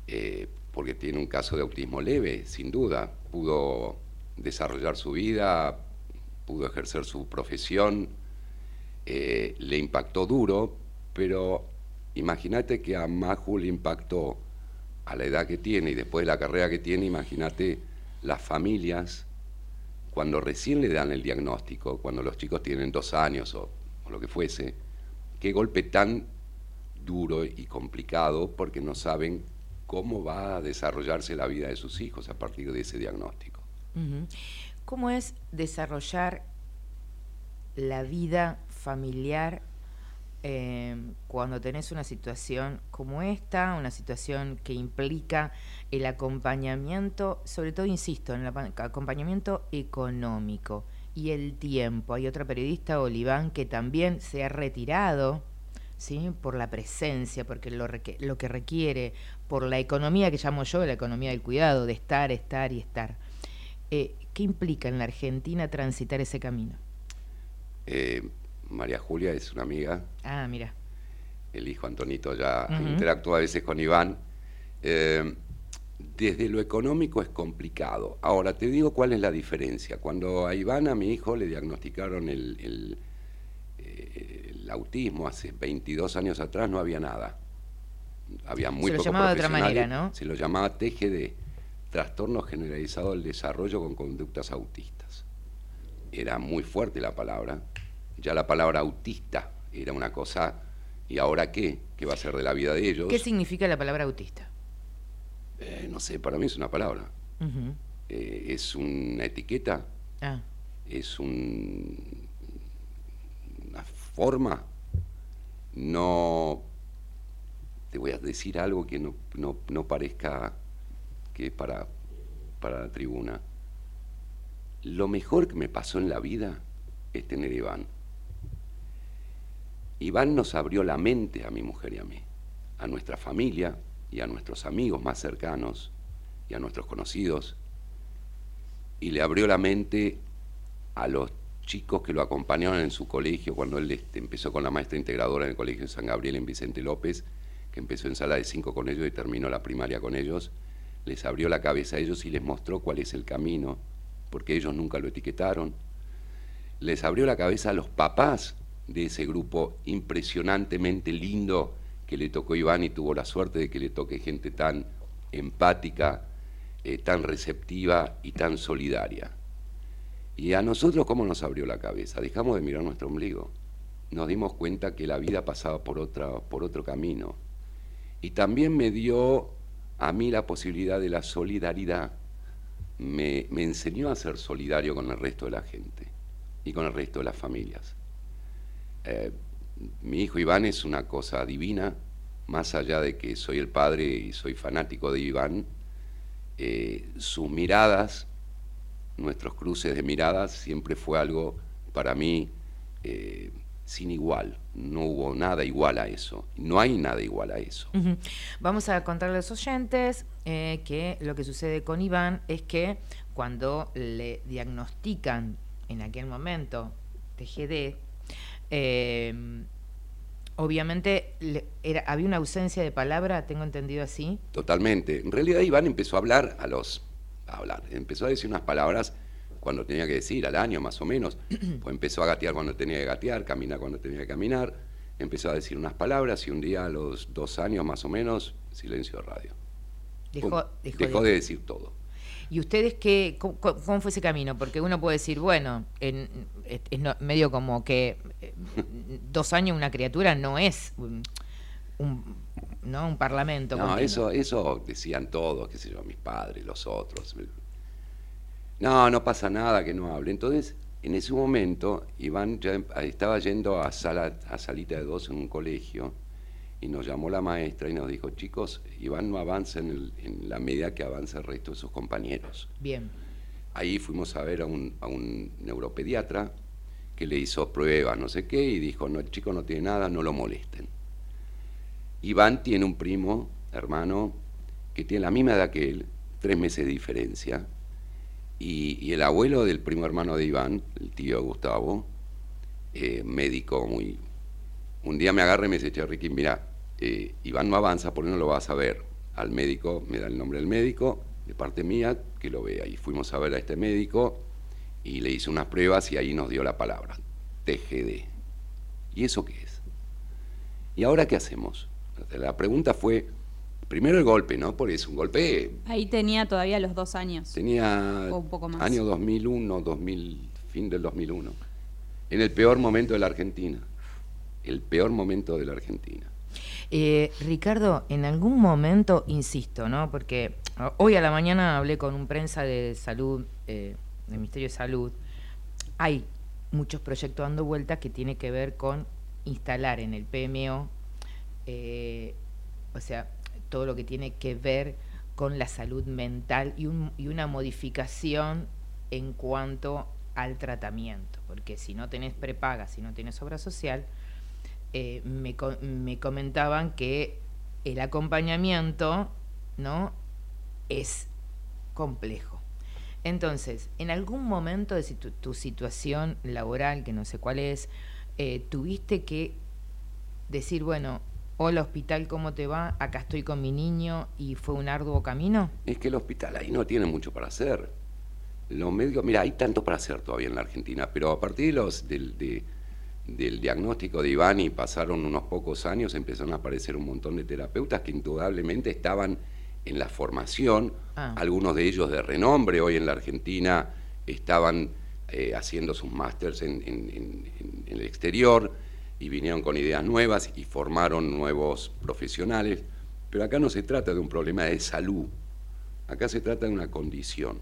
eh, porque tiene un caso de autismo leve, sin duda. Pudo desarrollar su vida, pudo ejercer su profesión, eh, le impactó duro, pero imagínate que a Maju le impactó a la edad que tiene y después de la carrera que tiene, imagínate las familias cuando recién le dan el diagnóstico, cuando los chicos tienen dos años o, lo que fuese, qué golpe tan duro y complicado porque no saben cómo va a desarrollarse la vida de sus hijos a partir de ese diagnóstico. ¿Cómo es desarrollar la vida familiar eh, cuando tenés una situación como esta, una situación que implica el acompañamiento, sobre todo, insisto, en el acompañamiento económico y el tiempo? Hay otra periodista, Oliván, que también se ha retirado. ¿Sí? por la presencia, porque lo que requiere, por la economía que llamo yo, la economía del cuidado, de estar, estar y estar. Eh, ¿Qué implica en la Argentina transitar ese camino? Eh, María Julia es una amiga, Ah, mira. el hijo Antonito ya interactúa a veces con Iván. Eh, desde lo económico es complicado. Ahora, te digo cuál es la diferencia. Cuando a Iván, a mi hijo, le diagnosticaron el, el, eh, el autismo hace 22 años atrás, no había nada. Había muy Se lo llamaba de otra manera, ¿no? Se lo llamaba TGD, Trastorno Generalizado del Desarrollo con Conductas Autistas. Era muy fuerte la palabra. Ya la palabra autista era una cosa, ¿y ahora qué? ¿Qué va a ser de la vida de ellos? ¿Qué significa la palabra autista? Eh, no sé, para mí es una palabra. Eh, es una etiqueta, Ah, es un- una forma. No te voy a decir algo que no, no- no parezca que es para, para la tribuna. Lo mejor que me pasó en la vida es tener a Iván. Iván nos abrió la mente a mi mujer y a mí, a nuestra familia y a nuestros amigos más cercanos y a nuestros conocidos, y le abrió la mente a los chicos que lo acompañaron en su colegio cuando él este, empezó con la maestra integradora en el Colegio de San Gabriel en Vicente López, que empezó en sala de cinco con ellos y terminó la primaria con ellos, les abrió la cabeza a ellos y les mostró cuál es el camino, porque ellos nunca lo etiquetaron. Les abrió la cabeza a los papás de ese grupo impresionantemente lindo que le tocó Iván y tuvo la suerte de que le toque gente tan empática, eh, tan receptiva y tan solidaria. Y a nosotros, ¿cómo nos abrió la cabeza? Dejamos de mirar nuestro ombligo. Nos dimos cuenta que la vida pasaba por, otra, por otro camino. Y también me dio a mí la posibilidad de la solidaridad. Me, enseñó a ser solidario con el resto de la gente y con el resto de las familias. Eh, mi hijo Iván es una cosa divina, más allá de que soy el padre y soy fanático de Iván, eh, sus miradas, nuestros cruces de miradas, siempre fue algo para mí eh, sin igual. No hubo nada igual a eso. No hay nada igual a eso. Vamos a contarle a los oyentes que lo que sucede con Iván es que cuando le diagnostican en aquel momento TGD, eh, obviamente era, había una ausencia de palabra, tengo entendido así. Totalmente. En realidad Iván empezó a hablar a los a hablar, empezó a decir unas palabras cuando tenía que decir, al año más o menos, pues empezó a gatear cuando tenía que gatear, caminar cuando tenía que caminar, empezó a decir unas palabras y un día a los dos años más o menos, silencio de radio. Dejó, de decir todo. ¿Y ustedes qué, cómo, fue ese camino? Porque uno puede decir, bueno, es, medio como que eh, dos años una criatura no es un, ¿no? un parlamento. No, eso, eso decían todos, qué sé yo, mis padres, los otros. No, no pasa nada que no hable. Entonces, en ese momento, Iván ya estaba yendo a, sala, a salita de dos en un colegio y nos llamó la maestra y nos dijo, chicos, Iván no avanza en, la medida que avanza el resto de sus compañeros. Bien. Ahí fuimos a ver a un, a un neuropediatra que le hizo pruebas, no sé qué, y dijo, no, el chico no tiene nada, no lo molesten. Iván tiene un primo, hermano, que tiene la misma edad que él, tres meses de diferencia, y, el abuelo del primo hermano de Iván, el tío Gustavo, eh, médico muy... Un día me agarra y me dice, che, Ricky, mira, eh, Iván no avanza, ¿por qué no lo vas a ver? Al médico, me da el nombre del médico, de parte mía, que lo vea. Y fuimos a ver a este médico y le hice unas pruebas y ahí nos dio la palabra, TGD. ¿Y eso qué es? ¿Y ahora qué hacemos? La pregunta fue, primero el golpe, ¿no? Porque es un golpe... Ahí tenía todavía los dos años. Tenía un poco más. año 2001, 2000, fin del 2001. En el peor momento de la Argentina. El peor momento de la Argentina. Eh, Ricardo, en algún momento, insisto, ¿no? Porque hoy a la mañana hablé con un prensa de salud, eh, del Ministerio de Salud. Hay muchos proyectos dando vueltas que tiene que ver con instalar en el PMO, eh, o sea, todo lo que tiene que ver con la salud mental y, una modificación en cuanto al tratamiento, porque si no tenés prepaga, si no tienes obra social, eh, me, me, comentaban que el acompañamiento ¿no? es complejo. Entonces, en algún momento de tu, situación laboral, que no sé cuál es, eh, tuviste que decir, bueno, hola hospital, ¿cómo te va? Acá estoy con mi niño y fue un arduo camino. Es que el hospital ahí no tiene mucho para hacer. Los médicos, mira, hay tanto para hacer todavía en la Argentina, pero a partir de los, de del diagnóstico de Iván y pasaron unos pocos años, empezaron a aparecer un montón de terapeutas que indudablemente estaban en la formación, ah. algunos de ellos de renombre hoy en la Argentina estaban eh, haciendo sus másters en, el exterior y vinieron con ideas nuevas y formaron nuevos profesionales. Pero acá no se trata de un problema de salud, acá se trata de una condición.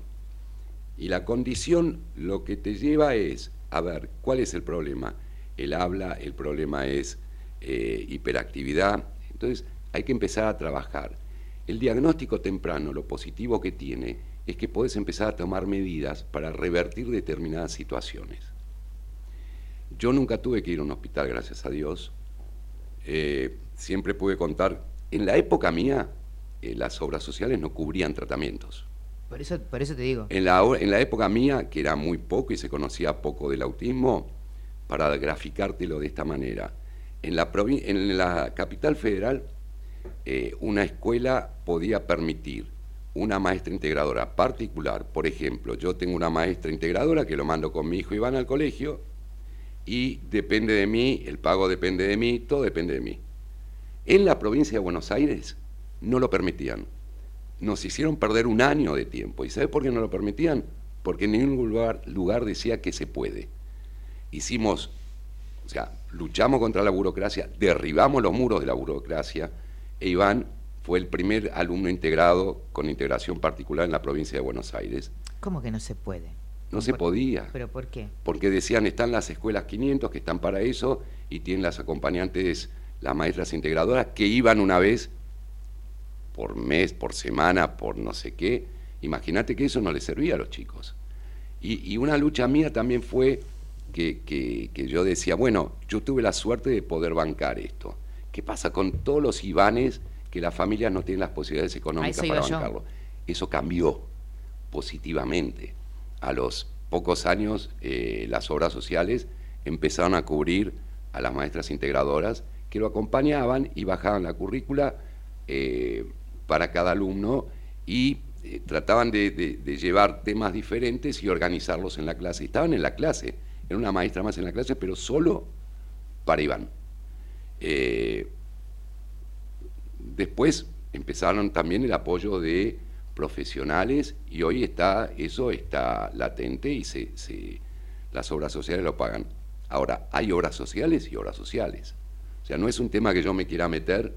Y la condición lo que te lleva es, a ver, ¿cuál es el problema? el habla, el problema es eh, hiperactividad. Entonces hay que empezar a trabajar. El diagnóstico temprano, lo positivo que tiene, es que puedes empezar a tomar medidas para revertir determinadas situaciones. Yo nunca tuve que ir a un hospital, gracias a Dios. Eh, siempre pude contar, en la época mía, eh, las obras sociales no cubrían tratamientos. Por eso, por eso te digo. En la, en la época mía, que era muy poco y se conocía poco del autismo, para graficártelo de esta manera, en la, en la capital federal eh, una escuela podía permitir una maestra integradora particular. Por ejemplo, yo tengo una maestra integradora que lo mando con mi hijo Iván al colegio y depende de mí, el pago depende de mí, todo depende de mí. En la provincia de Buenos Aires no lo permitían. Nos hicieron perder un año de tiempo. ¿Y sabe por qué no lo permitían? Porque en ningún lugar, lugar decía que se puede. Hicimos, o sea, luchamos contra la burocracia, derribamos los muros de la burocracia, e Iván fue el primer alumno integrado con integración particular en la provincia de Buenos Aires. ¿Cómo que no se puede? No se podía. ¿Pero por qué? Porque decían, están las escuelas 500 que están para eso y tienen las acompañantes las maestras integradoras que iban una vez por mes, por semana, por no sé qué. Imagínate que eso no les servía a los chicos. Y, una lucha mía también fue que, que, yo decía, bueno, yo tuve la suerte de poder bancar esto. ¿Qué pasa con todos los Ivanes que las familias no tienen las posibilidades económicas para bancarlo? Eso cambió positivamente. A los pocos años, eh, las obras sociales empezaron a cubrir a las maestras integradoras que lo acompañaban y bajaban la currícula eh, para cada alumno y eh, trataban de, llevar temas diferentes y organizarlos en la clase. Estaban en la clase, era una maestra más en la clase, pero solo para Iván. Después empezaron también el apoyo de profesionales y hoy está eso está latente y se, las obras sociales lo pagan. Ahora, hay obras sociales y obras sociales. O sea, no es un tema que yo me quiera meter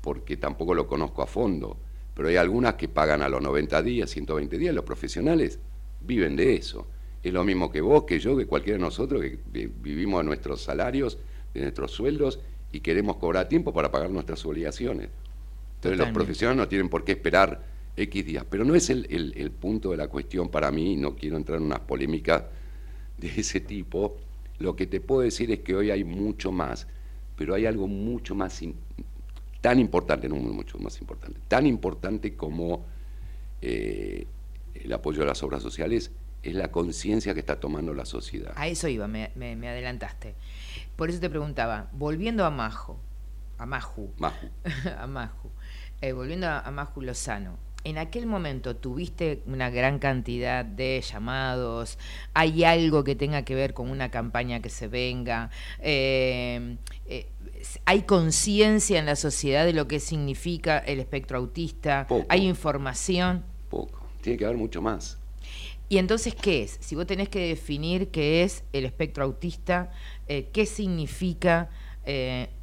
porque tampoco lo conozco a fondo, pero hay algunas que pagan a los 90 días, 120 días, los profesionales viven de eso. Es lo mismo que vos, que yo, que cualquiera de nosotros que vivimos de nuestros salarios, de nuestros sueldos y queremos cobrar tiempo para pagar nuestras obligaciones. Entonces los profesionales no tienen por qué esperar X días, pero no es el, el punto de la cuestión para mí, no quiero entrar en una polémica de ese tipo. Lo que te puedo decir es que hoy hay mucho más pero hay algo mucho más, tan importante, no mucho más importante, tan importante como eh, el apoyo a las obras sociales, es la conciencia que está tomando la sociedad. A eso iba, me, adelantaste. Por eso te preguntaba, volviendo a Majo, a Maju, a Maju, eh, volviendo a, a Maju Lozano, en aquel momento tuviste una gran cantidad de llamados, hay algo que tenga que ver con una campaña que se venga, eh, eh, hay conciencia en la sociedad de lo que significa el espectro autista, hay información. Poco, tiene que haber mucho más. ¿Y entonces qué es? Si vos tenés que definir qué es el espectro autista, eh, ¿qué significa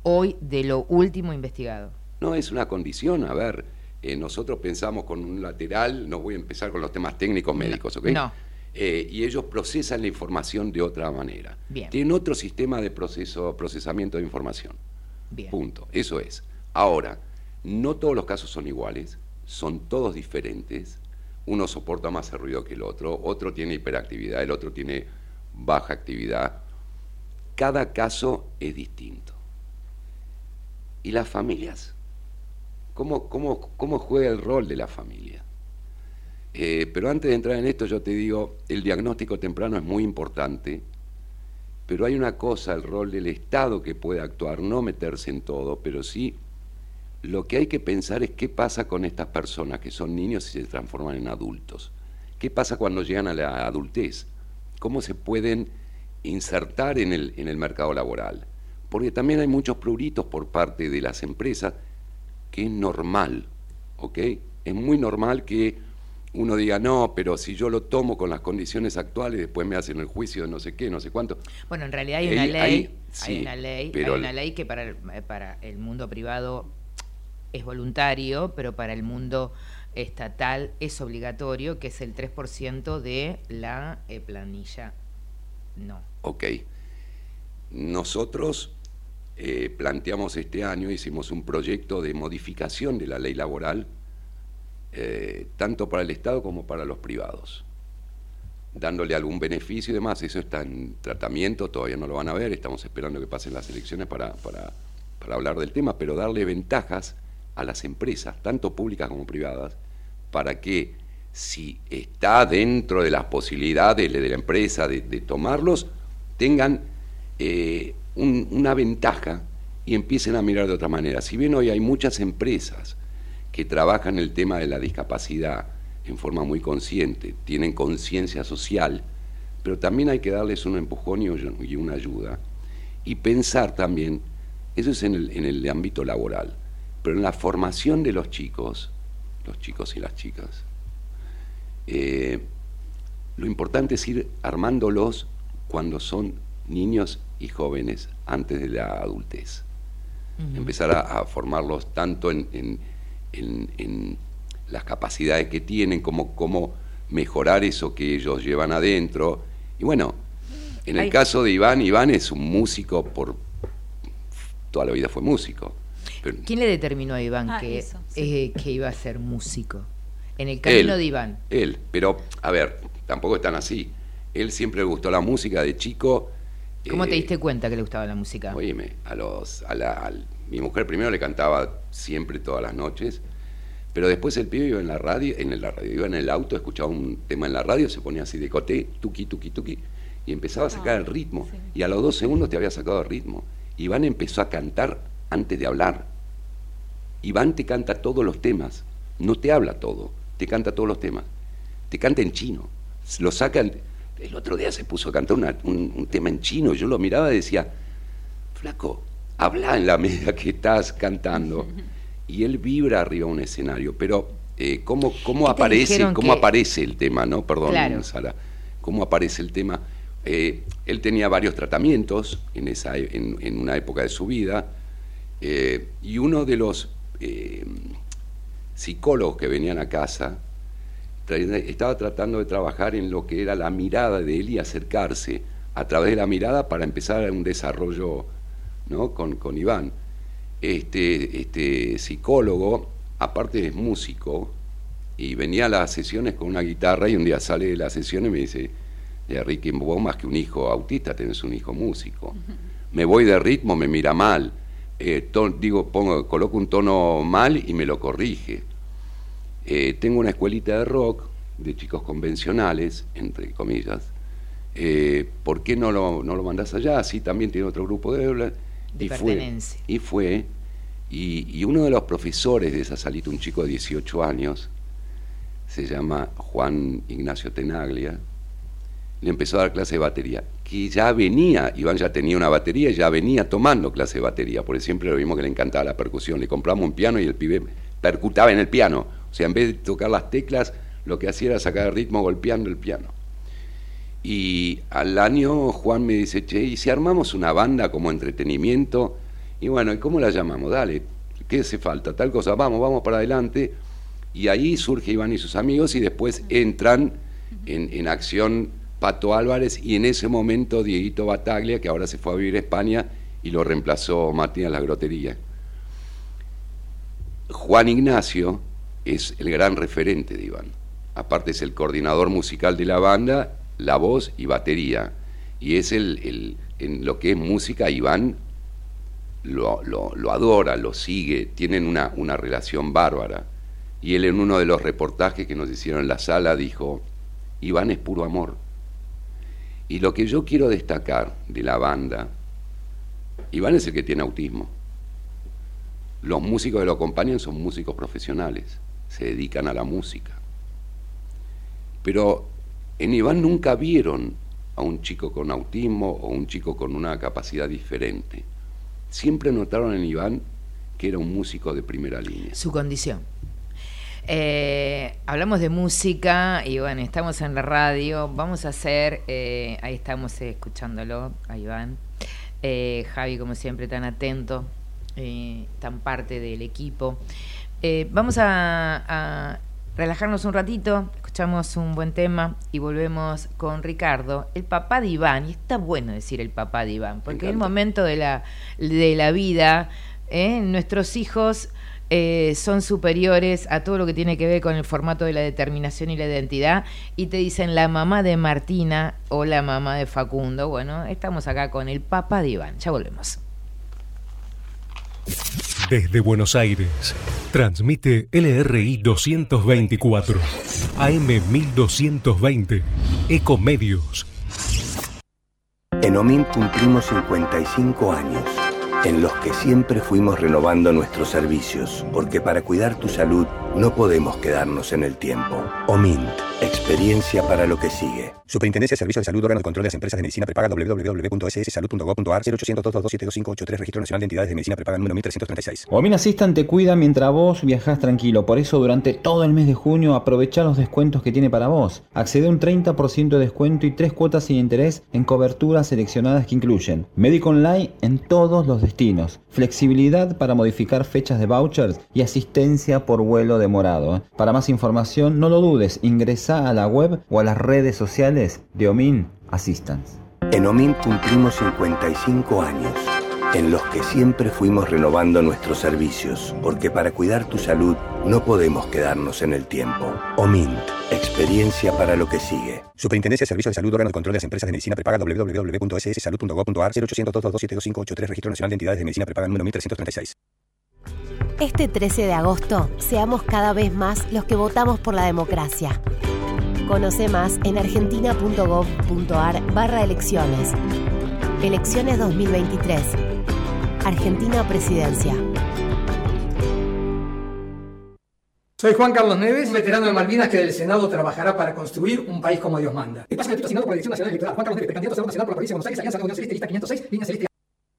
hoy de lo último investigado? No es una condición, a ver, eh, nosotros pensamos con un lateral, no voy a empezar con los temas técnicos médicos, ¿ok? No. Eh, y ellos procesan la información de otra manera. Bien. Tienen otro sistema de proceso, procesamiento de información. Bien. Punto. Eso es. Ahora, no todos los casos son iguales, son todos diferentes. Uno soporta más el ruido que el otro, otro tiene hiperactividad, el otro tiene baja actividad. Cada caso es distinto. ¿Y las familias? Cómo, cómo, juega el rol de la familia. Eh, pero antes de entrar en esto, yo te digo, el diagnóstico temprano es muy importante, pero hay una cosa, el rol del Estado que puede actuar, no meterse en todo, pero sí lo que hay que pensar es qué pasa con estas personas que son niños y se transforman en adultos. ¿Qué pasa cuando llegan a la adultez? ¿Cómo se pueden insertar en el, en el mercado laboral? Porque también hay muchos pruritos por parte de las empresas que es normal, ¿ok? Es muy normal que uno diga, no, pero si yo lo tomo con las condiciones actuales, después me hacen el juicio de no sé qué, no sé cuánto. Bueno, en realidad hay una ley, hay, una ley, hay una ley que para el, para el mundo privado es voluntario, pero para el mundo estatal es obligatorio, que es el 3% de la eh, planilla. No. Ok. Nosotros eh, planteamos este año, hicimos un proyecto de modificación de la ley laboral, eh, tanto para el Estado como para los privados, dándole algún beneficio y demás. Eso está en tratamiento, todavía no lo van a ver, estamos esperando que pasen las elecciones para, para, hablar del tema, pero darle ventajas a las empresas, tanto públicas como privadas, para que si está dentro de las posibilidades de, la empresa de, tomarlos, tengan eh, una ventaja y empiecen a mirar de otra manera. Si bien hoy hay muchas empresas que trabajan el tema de la discapacidad en forma muy consciente, tienen conciencia social, pero también hay que darles un empujón y una ayuda. Y pensar también, eso es en el, en el ámbito laboral, pero en la formación de los chicos, los chicos y las chicas, eh, lo importante es ir armándolos cuando son niños y jóvenes antes de la adultez. Empezar a, formarlos tanto en, las capacidades que tienen, como cómo mejorar eso que ellos llevan adentro. Y bueno, en el caso de Iván, Iván es un músico por toda la vida fue músico. ¿Quién le determinó a Iván ah, que, eh, que iba a ser músico? En el camino de Iván. Él, pero a ver, tampoco es tan así. Él siempre le gustó la música de chico. ¿Cómo te eh, diste cuenta que le gustaba la música? Óyeme, a los, a la, mi mujer primero le cantaba siempre todas las noches, pero después el pibe iba en la radio, en la radio, iba en el auto, escuchaba un tema en la radio, se ponía así de coté, tuki, tuki, tuki, y empezaba a sacar el ritmo. Y a los dos segundos te había sacado el ritmo. Iván empezó a cantar antes de hablar. Iván te canta todos los temas, no te habla todo te canta todos los temas. Te canta en chino. Lo sacan. El otro día se puso a cantar un, tema en chino. Yo lo miraba y decía, flaco, habla en la medida que estás cantando. Y él vibra arriba de un escenario. Pero, eh, ¿cómo, cómo aparece, cómo aparece el tema? ¿no? Perdón, Sara. ¿Cómo aparece el tema? Eh, él tenía varios tratamientos en, esa, en, una época de su vida. Eh, y uno de los psicólogos que venían a casa, estaba tratando de trabajar en lo que era la mirada de él y acercarse a través de la mirada para empezar un desarrollo ¿no? con, con Iván. Este, este psicólogo, aparte es músico, y venía a las sesiones con una guitarra y un día sale de la sesión y me dice, ya Ricky, vos más que un hijo autista tenés un hijo músico. Me voy de ritmo, me mira mal eh, digo, pongo, coloco un tono mal y me lo corrige. Eh, tengo una escuelita de rock de chicos convencionales, entre comillas. Eh, ¿Por qué no lo, no lo mandás allá? Sí, también tiene otro grupo de... y fue, y fue, y, uno de los profesores de esa salita, un chico de 18 años, se llama Juan Ignacio Tenaglia, le empezó a dar clase de batería, que ya venía, Iván ya tenía una batería y ya venía tomando clase de batería, porque siempre lo vimos que le encantaba la percusión. Le compramos un piano y el pibe percutaba en el piano. O sea, en vez de tocar las teclas, lo que hacía era sacar el ritmo golpeando el piano. Y al año Juan me dice, che, ¿y si armamos una banda como entretenimiento? Y bueno, ¿y cómo la llamamos? Dale, ¿qué hace falta? Tal cosa, vamos, vamos para adelante. Y ahí surge Iván y sus amigos y después entran en, en acción Pato Álvarez y en ese momento Dieguito Bataglia, que ahora se fue a vivir a España y lo reemplazó Martín La Grotería. Juan Ignacio es el gran referente de Iván. Aparte es el coordinador musical de la banda, la voz y batería. Y es el, en lo que es música, Iván lo, adora, lo sigue, tienen una, una relación bárbara. Y él en uno de los reportajes que nos hicieron en la sala dijo, Iván es puro amor. Y lo que yo quiero destacar de la banda, Iván es el que tiene autismo. Los músicos que lo acompañan son músicos profesionales, se dedican a la música. Pero en Iván nunca vieron a un chico con autismo o un chico con una capacidad diferente. Siempre notaron en Iván que era un músico de primera línea. Su condición. Eh, hablamos de música y bueno, estamos en la radio. Vamos a hacer, eh, ahí estamos escuchándolo, ahí van. Eh, Javi, como siempre, tan atento, tan parte del equipo. Vamos a, relajarnos un ratito, escuchamos un buen tema y volvemos con Ricardo, el papá de Iván. Y está bueno decir el papá de Iván, porque es el momento de la, de la vida, nuestros hijos eh, son superiores a todo lo que tiene que ver con el formato de la determinación y la identidad y te dicen la mamá de Martina o la mamá de Facundo. Bueno, estamos acá con el papá de Iván. Ya volvemos. Desde Buenos Aires, transmite LRI 224, AM 1220, Ecomedios. En OMIN cumplimos 55 años, en los que siempre fuimos renovando nuestros servicios, porque para cuidar tu salud no podemos quedarnos en el tiempo. OMINT, experiencia para lo que sigue. Superintendencia de Servicios de Salud, órgano de control de las empresas de medicina prepaga, www.sssalud.gov.ar, 0800 222 Registro Nacional de Entidades de Medicina Prepaga, número 1336. OMIN Assistant te cuida mientras vos viajás tranquilo, por eso durante todo el mes de junio aprovecha los descuentos que tiene para vos. Accede a un 30% de descuento y tres cuotas sin interés en coberturas seleccionadas que incluyen médico online en todos los destinos, flexibilidad para modificar fechas de vouchers y asistencia por vuelo demorado. Para más información, no lo dudes, ingresa a la web o a las redes sociales de Omin Assistance. En OMIN cumplimos 55 años, en los que siempre fuimos renovando nuestros servicios, porque para cuidar tu salud no podemos quedarnos en el tiempo. OMINT, experiencia para lo que sigue. Superintendencia de Servicios de Salud, órgano de control de las empresas de medicina prepaga, www.sssalud.gov.ar, 0800 227 2583 Registro Nacional de Entidades de Medicina Prepaga, número 1336. Este 13 de agosto, seamos cada vez más los que votamos por la democracia. Conoce más en argentina.gov.ar barra elecciones. Elecciones 2023. Argentina Presidencia. Soy Juan Carlos Neves, veterano de Malvinas que del Senado trabajará para construir un país como Dios manda. Espacio asignado por la Dirección Nacional Electoral. Juan Carlos Neves, precandidato a Senado Nacional por la provincia de Buenos Aires, Alianza Unión Celeste, lista 506, línea celeste.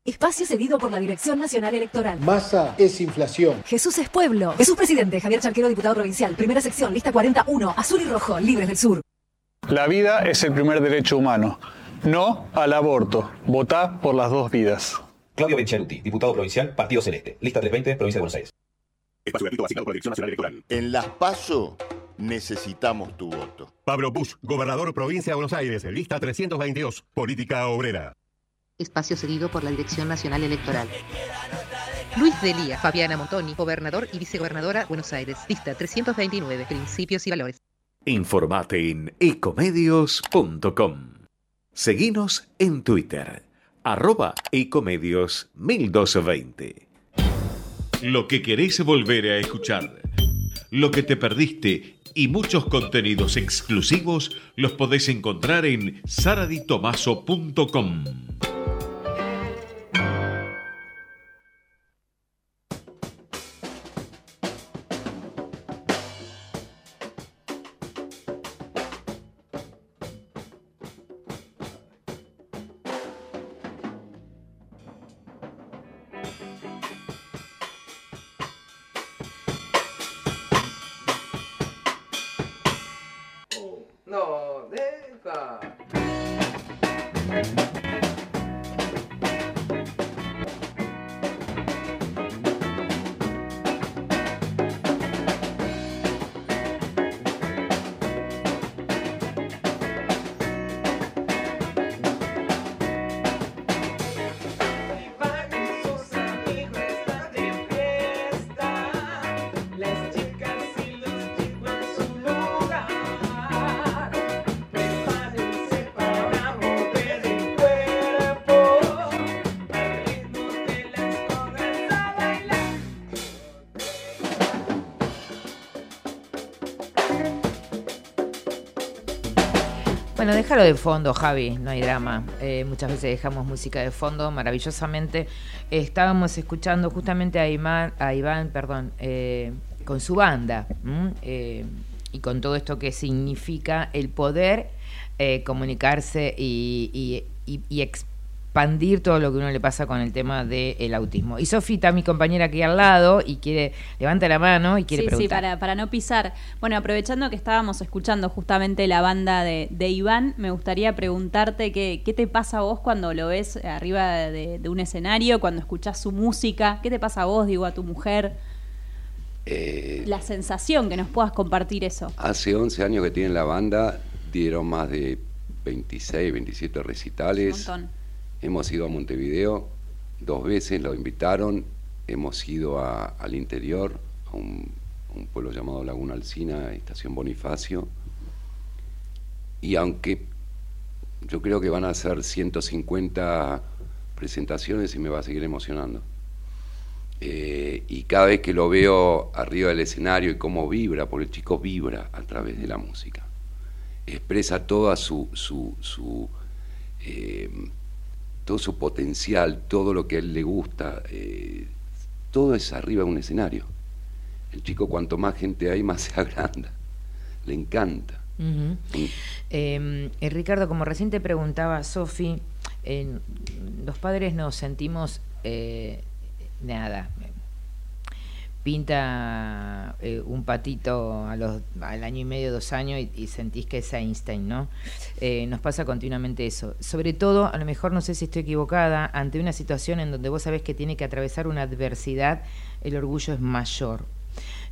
Espacio cedido por la Dirección Nacional Electoral. Masa es inflación. Jesús es pueblo. Jesús presidente, Javier Charquero, diputado provincial. Primera sección, lista 41, azul y rojo, libres del sur. La vida es el primer derecho humano. No al aborto. Votá por las dos vidas. Claudio Benchaluti, diputado provincial, Partido Celeste. Lista 320, provincia de Buenos Aires. Espacio gratuito asignado por la Dirección Nacional Electoral. En las PASO necesitamos tu voto. Pablo Bush, gobernador provincia de Buenos Aires. Lista 322, política obrera. Espacio cedido por la Dirección Nacional Electoral. Luis Delía, Fabiana Montoni, gobernador y vicegobernadora Buenos Aires. Lista 329, principios y valores. Informate en ecomedios.com. Seguinos en Twitter, arroba ecomedios 1220. Lo que querés volver a escuchar, lo que te perdiste y muchos contenidos exclusivos los podés encontrar en saraditomaso.com. Bueno, déjalo de fondo, Javi, no hay drama. Eh, muchas veces dejamos música de fondo, maravillosamente. estábamos escuchando justamente a Iván, perdón, eh, con su banda. Eh, y con todo esto que significa el poder eh, comunicarse y- y expandir todo lo que uno le pasa con el tema del autismo. Y Sofita, mi compañera aquí al lado, y quiere, levanta la mano y quiere sí, sí, preguntar. para, para no pisar. Bueno, aprovechando que estábamos escuchando justamente la banda de, de Iván, me gustaría preguntarte qué, qué te pasa a vos cuando lo ves arriba de, de un escenario, cuando escuchás su música, qué te pasa a vos, digo, a tu mujer, Eh, la sensación que nos puedas compartir eso. Hace 11 años que tienen la banda, dieron más de 26, 27 recitales. Un montón. Hemos ido a Montevideo dos veces, lo invitaron. Hemos ido al interior, a un, un pueblo llamado Laguna Alcina, Estación Bonifacio. Y aunque yo creo que van a ser 150 presentaciones y me va a seguir emocionando. Eh, y cada vez que lo veo arriba del escenario y cómo vibra, porque el chico vibra a través de la música, expresa toda su, su, su, eh, todo su potencial, todo lo que a él le gusta, eh, todo es arriba de un escenario. El chico cuanto más gente hay, más se agranda, le encanta. Eh, eh, Ricardo, como recién te preguntaba Sofi, los padres nos sentimos eh, nada. Pinta eh, un patito a los, al año y medio, dos años y, sentís que es Einstein, ¿no? Eh, nos pasa continuamente eso. Sobre todo, a lo mejor no sé si estoy equivocada, ante una situación en donde vos sabés que tiene que atravesar una adversidad, el orgullo es mayor.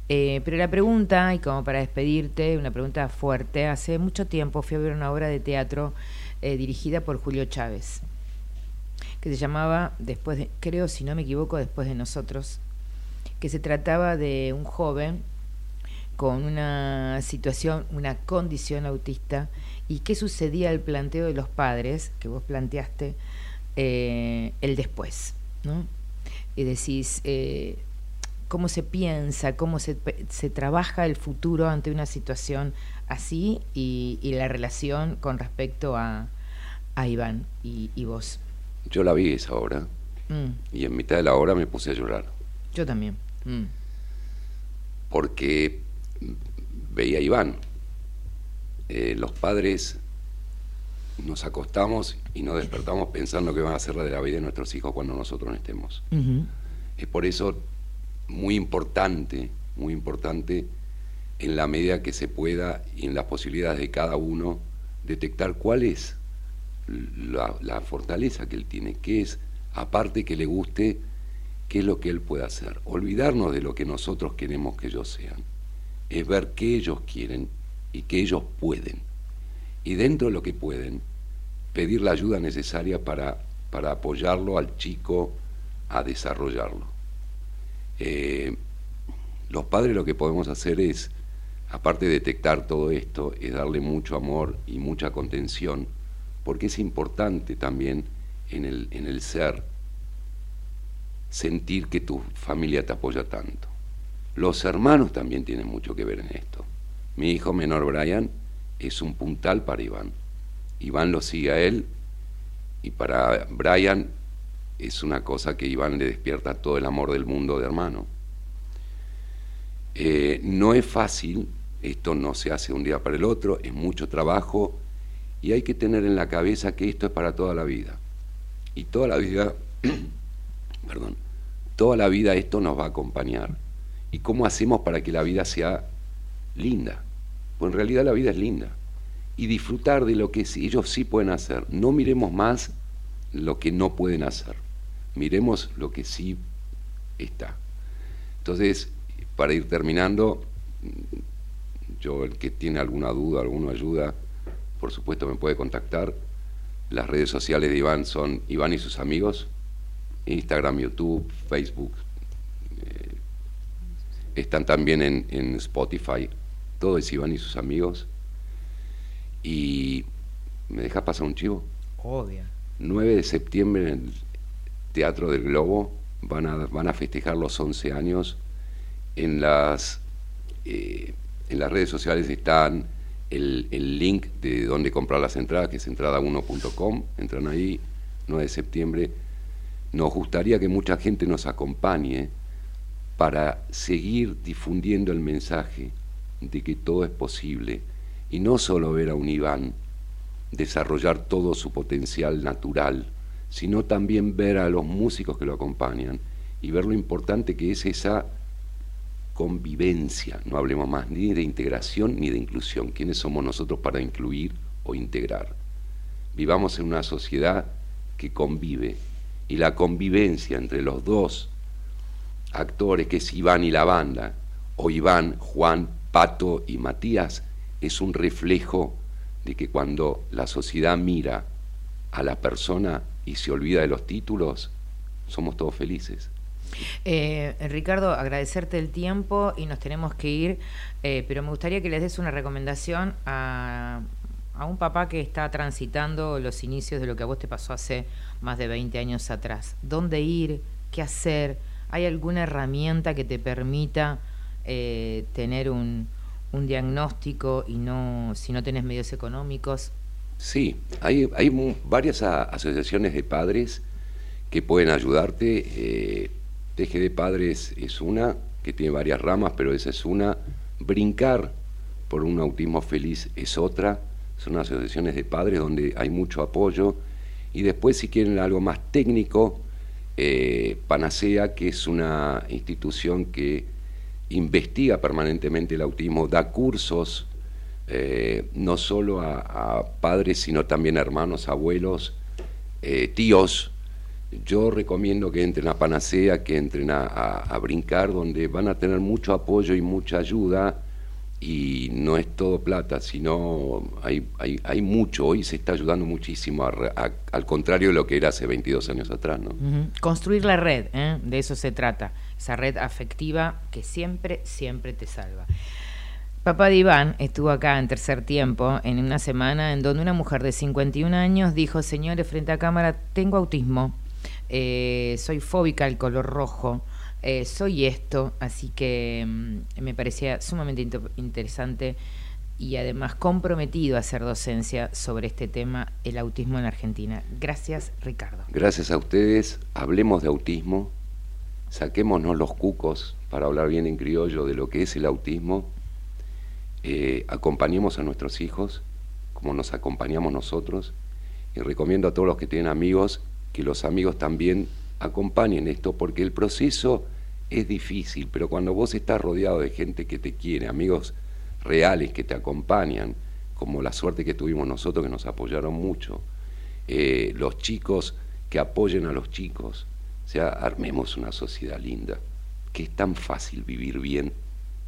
Eh, pero la pregunta, y como para despedirte, una pregunta fuerte, hace mucho tiempo fui a ver una obra de teatro dirigida por Julio Chávez, que se llamaba, después de, creo, si no me equivoco, después de nosotros, que se trataba de un joven con una situación, una condición autista, y qué sucedía al planteo de los padres, que vos planteaste, eh, el después, ¿no? Y decís, eh, cómo se piensa, cómo se, se trabaja el futuro ante una situación así y, y la relación con respecto a, a Iván y, y vos. Yo la vi esa obra Mm, y en mitad de la obra me puse a llorar, yo también. Mm, porque veía a Iván. Eh, los padres nos acostamos y nos despertamos pensando que van a ser la de la vida de nuestros hijos cuando nosotros no estemos. Es por eso muy importante, muy importante en la medida que se pueda y en las posibilidades de cada uno detectar cuál es la, la fortaleza que él tiene, qué es, aparte que le guste, qué es lo que él puede hacer. Olvidarnos de lo que nosotros queremos que ellos sean, es ver qué ellos quieren y qué ellos pueden. Y dentro de lo que pueden, pedir la ayuda necesaria para, para apoyarlo al chico a desarrollarlo. Eh, los padres lo que podemos hacer es, aparte de detectar todo esto, es darle mucho amor y mucha contención, porque es importante también en el, en el ser sentir que tu familia te apoya tanto. Los hermanos también tienen mucho que ver en esto. Mi hijo menor Brian es un puntal para Iván. Iván lo sigue a él y para Brian es una cosa que Iván le despierta todo el amor del mundo de hermano. Eh, no es fácil, esto no se hace un día para el otro, es mucho trabajo y hay que tener en la cabeza que esto es para toda la vida. Y toda la vida, perdón, toda la vida esto nos va a acompañar. ¿Y cómo hacemos para que la vida sea linda? Pues en realidad la vida es linda. Y disfrutar de lo que ellos sí pueden hacer. No miremos más lo que no pueden hacer. Miremos lo que sí está. Entonces, para ir terminando, yo el que tiene alguna duda, alguna ayuda, por supuesto me puede contactar. Las redes sociales de Iván son Iván y sus amigos, Instagram, YouTube, Facebook. eh, están también en, en Spotify. Todo es Iván y sus amigos. Y me deja pasar un chivo. Obvio. 9 de septiembre en el Teatro del Globo van a, van a festejar los 11 años. En las, eh, en las redes sociales están el, el link de dónde comprar las entradas, que es entrada1.com. Entran ahí, 9 de septiembre. Nos gustaría que mucha gente nos acompañe para seguir difundiendo el mensaje de que todo es posible y no solo ver a un Iván desarrollar todo su potencial natural, sino también ver a los músicos que lo acompañan y ver lo importante que es esa convivencia, no hablemos más ni de integración ni de inclusión, quiénes somos nosotros para incluir o integrar. Vivamos en una sociedad que convive y la convivencia entre los dos actores, que es Iván y la banda, o Iván, Juan, Pato y Matías, es un reflejo de que cuando la sociedad mira a la persona y se olvida de los títulos, somos todos felices. Eh, Ricardo, agradecerte el tiempo y nos tenemos que ir, eh, pero me gustaría que les des una recomendación a, a un papá que está transitando los inicios de lo que a vos te pasó hace más de 20 años atrás. ¿Dónde ir? ¿Qué hacer? ¿Hay alguna herramienta que te permita eh, tener un, un diagnóstico y no, si no tenés medios económicos? Sí, hay, hay varias asociaciones de padres que pueden ayudarte. Eh, de Padres es una, que tiene varias ramas, pero esa es una. Brincar por un autismo feliz es otra. Son asociaciones de padres donde hay mucho apoyo. Y después, si quieren algo más técnico, eh, Panacea, que es una institución que investiga permanentemente el autismo, da cursos eh, no solo a, padres, sino también a hermanos, abuelos, eh, tíos. Yo recomiendo que entren a Panacea, que entren a brincar, donde van a tener mucho apoyo y mucha ayuda. Y no es todo plata, sino hay, hay, hay mucho. Hoy se está ayudando muchísimo, a a- al contrario de lo que era hace 22 años atrás. ¿no? Construir la red, ¿eh? de eso se trata. Esa red afectiva que siempre, siempre te salva. Papá de Iván estuvo acá en tercer tiempo, en una semana en donde una mujer de 51 años dijo, señores, frente a cámara, tengo autismo, eh, soy fóbica al color rojo, eh, soy esto, así que mm, me parecía sumamente inter- interesante y además comprometido a hacer docencia sobre este tema, el autismo en Argentina. Gracias, Ricardo. Gracias a ustedes, hablemos de autismo, saquémonos los cucos para hablar bien en criollo de lo que es el autismo, eh, acompañemos a nuestros hijos como nos acompañamos nosotros y recomiendo a todos los que tienen amigos que los amigos también acompañen esto porque el proceso es difícil, pero cuando vos estás rodeado de gente que te quiere, amigos reales que te acompañan, como la suerte que tuvimos nosotros que nos apoyaron mucho, eh, los chicos que apoyen a los chicos, o sea, armemos una sociedad linda, que es tan fácil vivir bien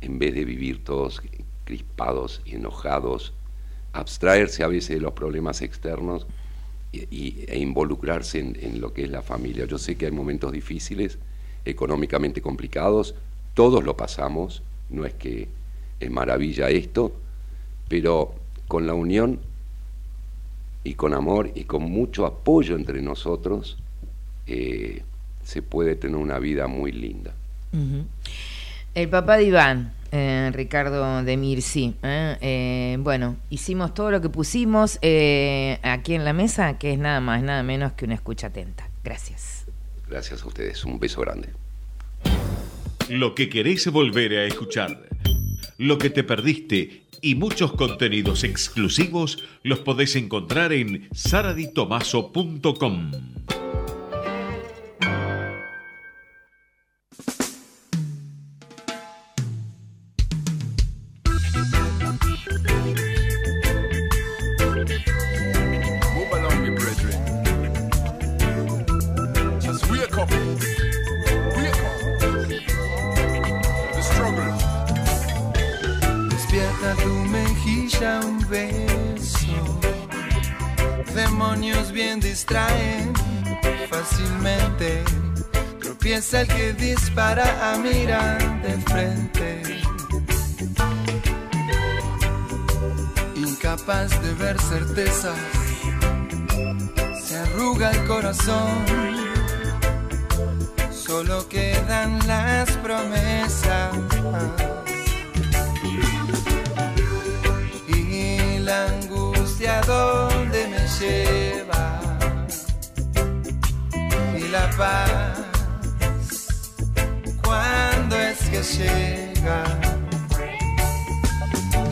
en vez de vivir todos crispados y enojados, abstraerse a veces de los problemas externos y, e involucrarse en, en lo que es la familia. Yo sé que hay momentos difíciles, económicamente complicados, todos lo pasamos, no es que es maravilla esto, pero con la unión y con amor y con mucho apoyo entre nosotros, eh, se puede tener una vida muy linda. El papá de Iván, eh, Ricardo de Mirsi. ¿eh? Bueno, hicimos todo lo que pusimos aquí en la mesa, que es nada más, nada menos que una escucha atenta. Gracias. Gracias a ustedes, un beso grande. Lo que querés volver a escuchar, lo que te perdiste y muchos contenidos exclusivos los podés encontrar en saraditomaso.com. mirar de frente. Incapaz de ver certezas, se arruga el corazón. Solo quedan las promesas. y la angustia donde me lleva y la paz que llega.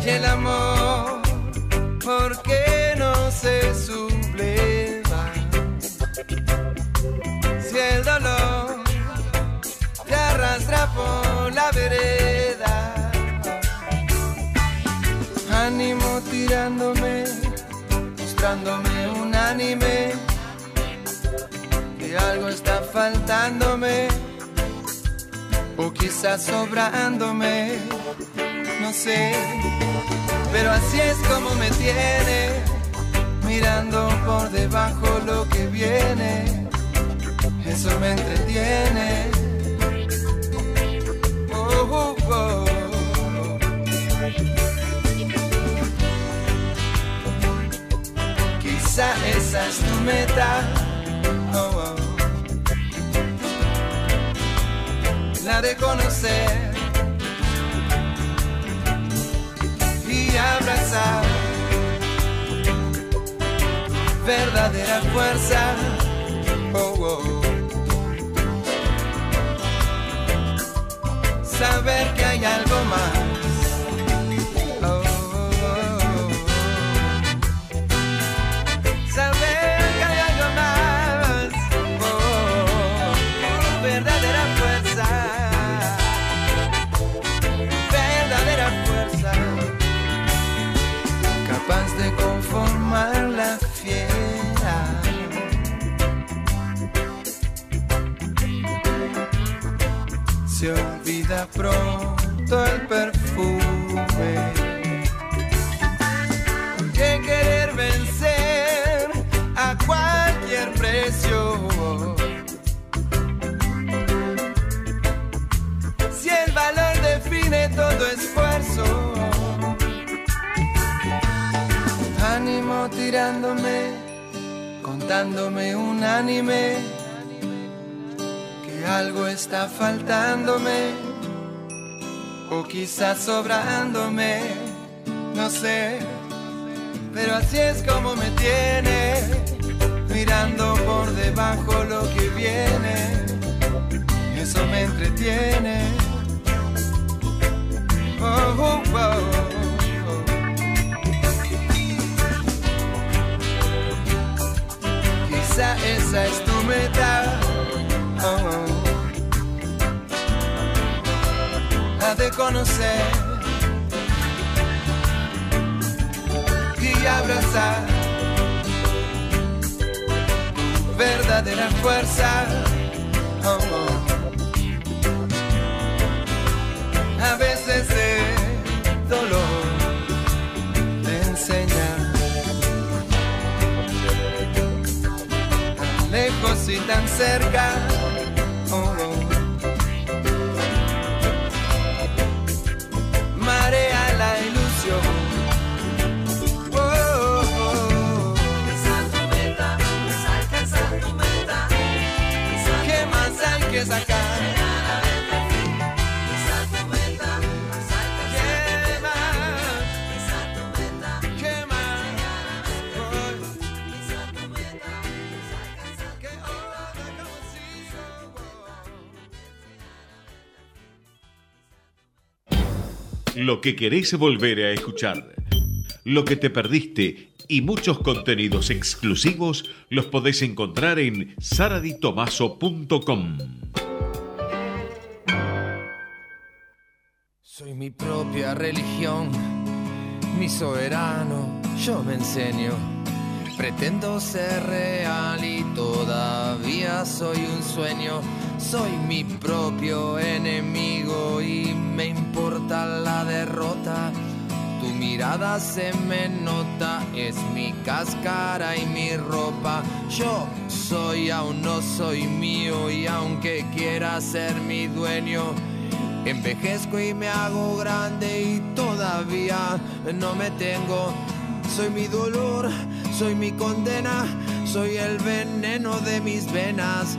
Y el amor ¿por qué no se subleva si el dolor te arrastra por la vereda. Ánimo tirándome, mostrándome un anime, que algo está faltándome, quizás sobrándome, no sé, pero así es como me tiene, mirando por debajo lo que viene, eso me entretiene. Oh, oh, oh. Quizá esa es tu meta. Ha de conocer y abrazar verdadera fuerza. Oh, oh. Saber que hay algo más. Se olvida pronto el perfume. Que querer vencer a cualquier precio. Si el valor define todo esfuerzo. Ánimo tirándome, contándome un anime, algo está faltándome, o quizás sobrándome, no sé, pero así es como me tiene, mirando por debajo lo que viene, eso me entretiene. Oh, oh, oh. Quizá esa es tu meta. Oh, oh. De conocer y abrazar verdadera fuerza. Oh, oh. A veces el dolor te enseña. lejos y tan cerca. Oh, Lo que querés volver a escuchar. Lo que te perdiste y muchos contenidos exclusivos los podés encontrar en saraditomaso.com. Soy mi propia religión, mi soberano, yo me enseño. Pretendo ser real y todavía soy un sueño. Soy mi propio enemigo y me importa la derrota. Tu mirada se me nota, es mi cáscara y mi ropa. Yo soy, aún no soy mío y aunque quiera ser mi dueño, envejezco y me hago grande y todavía no me tengo. Soy mi dolor, soy mi condena, soy el veneno de mis venas,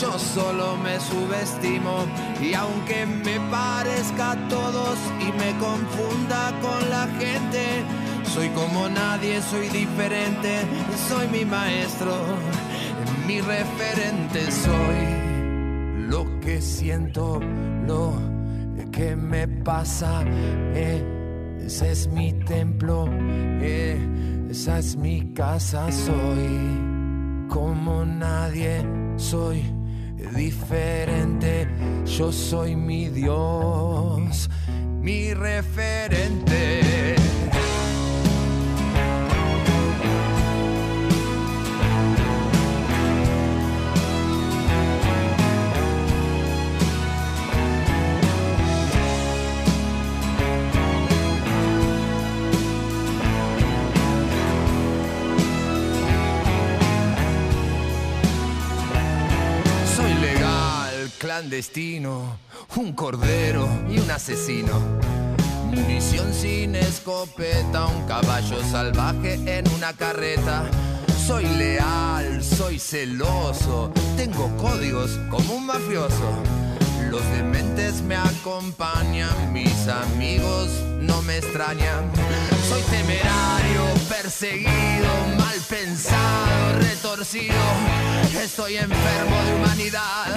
yo solo me subestimo. Y aunque me parezca a todos y me confunda con la gente, soy como nadie, soy diferente, soy mi maestro, mi referente, soy lo que siento, lo que me pasa. ese es mi templo, esa es mi casa, soy como nadie, soy diferente, yo soy mi Dios, mi referente. Un cordero y un asesino. Munición sin escopeta, un caballo salvaje en una carreta. Soy leal, soy celoso, tengo códigos como un mafioso. Los dementes me acompañan, mis amigos no me extrañan. Soy temerario, perseguido, mal pensado, retorcido. Estoy enfermo de humanidad,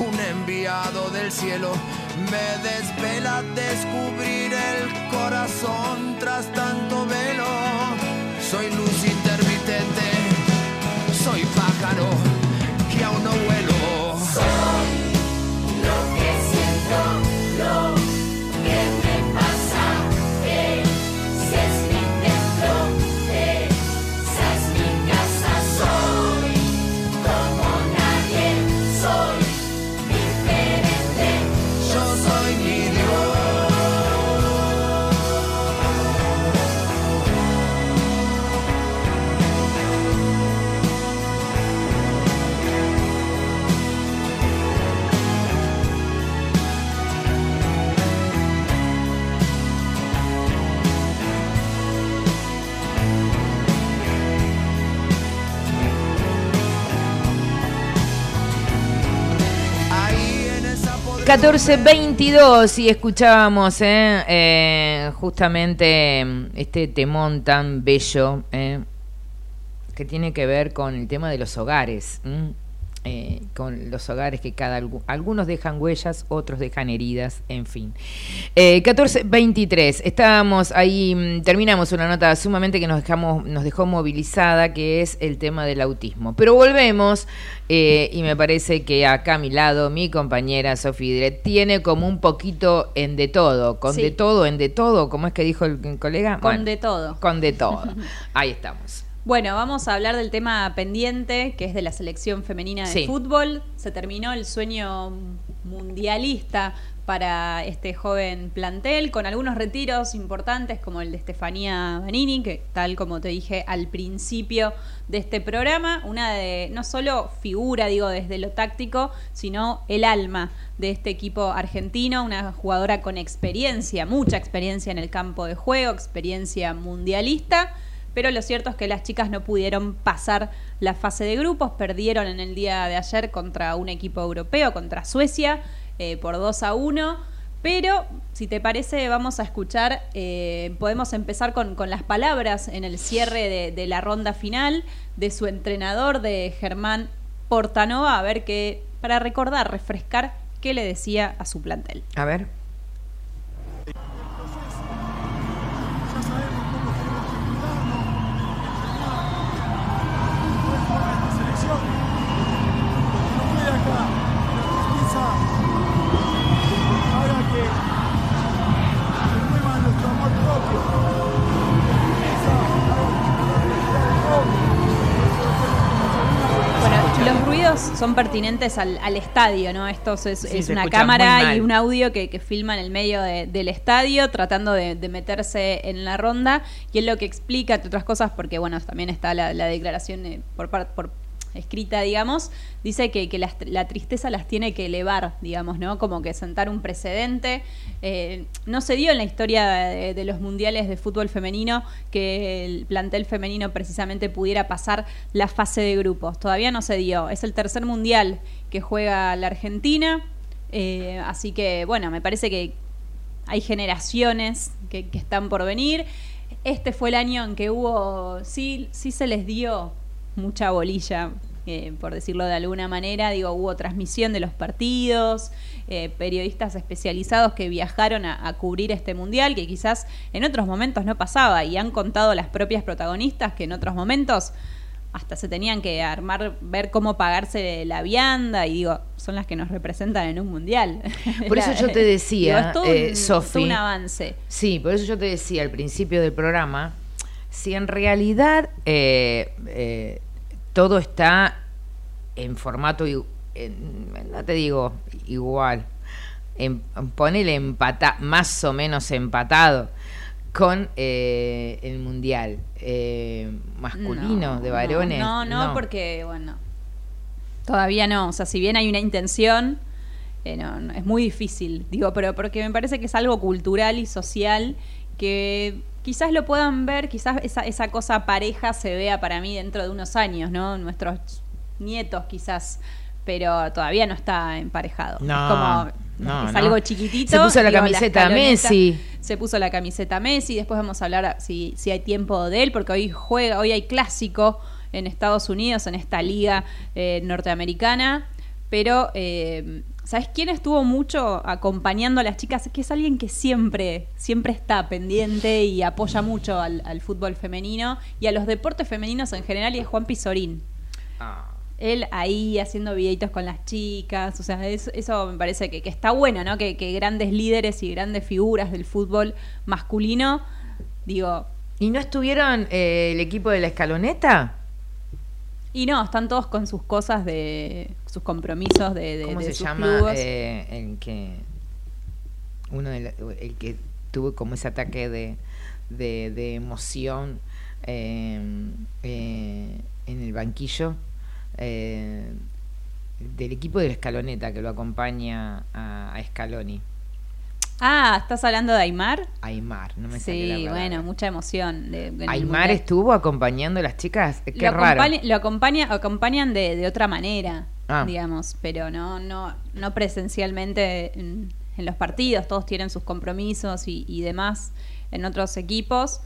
un enviado del cielo. Me desvela descubrir el corazón tras tanto velo. Soy luz 14.22 y escuchábamos eh, eh, justamente mm, este temón tan bello eh, que tiene que ver con el tema de los hogares. Eh, con los hogares que cada algu- algunos dejan huellas, otros dejan heridas, en fin. Eh, 14.23, estábamos ahí, mm, terminamos una nota sumamente que nos, dejamos, nos dejó movilizada, que es el tema del autismo. Pero volvemos, eh, y me parece que acá a mi lado, mi compañera Sofía Dret tiene como un poquito en de todo, con Sí. de todo, en de todo, ¿cómo es que dijo el, el colega? Con Bueno, de todo. Con de todo. Ahí estamos. Bueno, vamos a hablar del tema pendiente, que es de la selección femenina de Sí. fútbol. Se terminó el sueño mundialista para este joven plantel, con algunos retiros importantes, como el de Estefanía Banini, que tal como te dije al principio de este programa, una de no solo figura, digo, desde lo táctico, sino el alma de este equipo argentino, una jugadora con experiencia, mucha experiencia en el campo de juego, experiencia mundialista. Pero lo cierto es que las chicas no pudieron pasar la fase de grupos, perdieron en el día de ayer contra un equipo europeo, contra Suecia, eh, por 2 a 1. Pero, si te parece, vamos a escuchar, eh, podemos empezar con, con las palabras en el cierre de, de la ronda final de su entrenador, de Germán Portanova, a ver qué, para recordar, refrescar qué le decía a su plantel. A ver. Son pertinentes al, al estadio, ¿no? Esto es, Sí, es se una cámara y un audio que, que filma en el medio de- del estadio tratando de, de meterse en la ronda y es lo que explica, entre otras cosas, porque bueno, también está la, la declaración eh, por parte por escrita, digamos, dice que, que la tristeza las tiene que elevar, digamos, ¿no? Como que sentar un precedente. Eh, no se dio en la historia de, de los mundiales de fútbol femenino que el plantel femenino precisamente pudiera pasar la fase de grupos. Todavía no se dio. Es el tercer mundial que juega la Argentina. Eh, así que, bueno, me parece que hay generaciones que, que están por venir. Este fue el año en que hubo, sí, sí se les dio mucha bolilla, eh, por decirlo de alguna manera. Digo, hubo transmisión de los partidos, eh, periodistas especializados que viajaron a, a cubrir este mundial, que quizás en otros momentos no pasaba, y han contado las propias protagonistas que en otros momentos hasta se tenían que armar, ver cómo pagarse la vianda y digo, son las que nos representan en un mundial. Por eso yo te decía, Digo, es todo un- eh, todo un avance. Sí, por eso yo te decía al principio del programa, si en realidad eh, eh, todo está en formato, en- no te digo igual, en, ponele empata, más o menos empatado con eh, el mundial masculino No, de varones. No, no, porque, bueno, todavía no. O sea, si bien hay una intención, no, no, es muy difícil. Digo, pero porque me parece que es algo cultural y social que quizás lo puedan ver, quizás esa, esa cosa pareja se vea para mí dentro de unos años, ¿no? Nuestros nietos quizás, pero todavía no está emparejado. No, es como, no, es no. algo chiquitito. Se puso la digo, camiseta Messi. se puso la camiseta Messi, después vamos a hablar si, si hay tiempo de él, porque hoy juega, hoy hay clásico en Estados Unidos, en esta liga eh, norteamericana, pero eh, ¿sabes quién estuvo mucho acompañando a las chicas? Que es alguien que siempre, siempre está pendiente y apoya mucho al, al fútbol femenino y a los deportes femeninos en general, y es Juan Pizorín. Él ahí haciendo videitos con las chicas, o sea, eso, eso me parece que, que está bueno, ¿no? Que, que grandes líderes y grandes figuras del fútbol masculino, digo... ¿Y no estuvieron eh, el equipo de la escaloneta? Y no, están todos con sus cosas de sus compromisos de, de, ¿Cómo de se sus llama clubes. eh, el que uno de la- el que tuvo como ese ataque de, de, de emoción eh, eh, en el banquillo eh, del equipo de la escaloneta que lo acompaña a, a Scaloni Ah, ¿estás hablando de Aymar? Aymar no me la Sí, palabra. bueno, mucha emoción. de- Aymar estuvo acompañando a las chicas qué lo, raro lo acompaña, acompañan de, de otra manera, Ah. digamos, pero no, no, no presencialmente en, en los partidos, todos tienen sus compromisos y, y demás en otros equipos.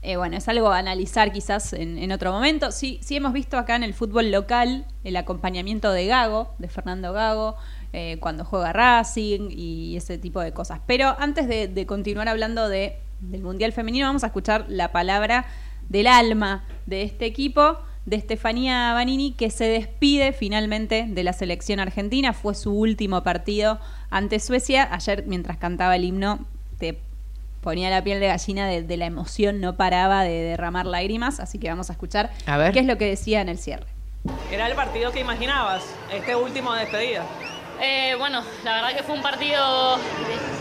Eh, bueno, es algo a analizar quizás en, en otro momento. Sí, sí hemos visto acá en el fútbol local el acompañamiento de Gago, de Fernando Gago, eh, cuando juega Racing y ese tipo de cosas. Pero antes de, de continuar hablando de, del Mundial Femenino, vamos a escuchar la palabra del alma de este equipo, de Estefanía Banini, que se despide finalmente de la selección argentina. Fue su último partido ante Suecia. Ayer, mientras cantaba el himno, te ponía la piel de gallina de, de la emoción, no paraba de derramar lágrimas. Así que vamos a escuchar A ver. qué es lo que decía en el cierre. ¿Era el partido que imaginabas? Este último de despedida. Eh, bueno, la verdad que fue un partido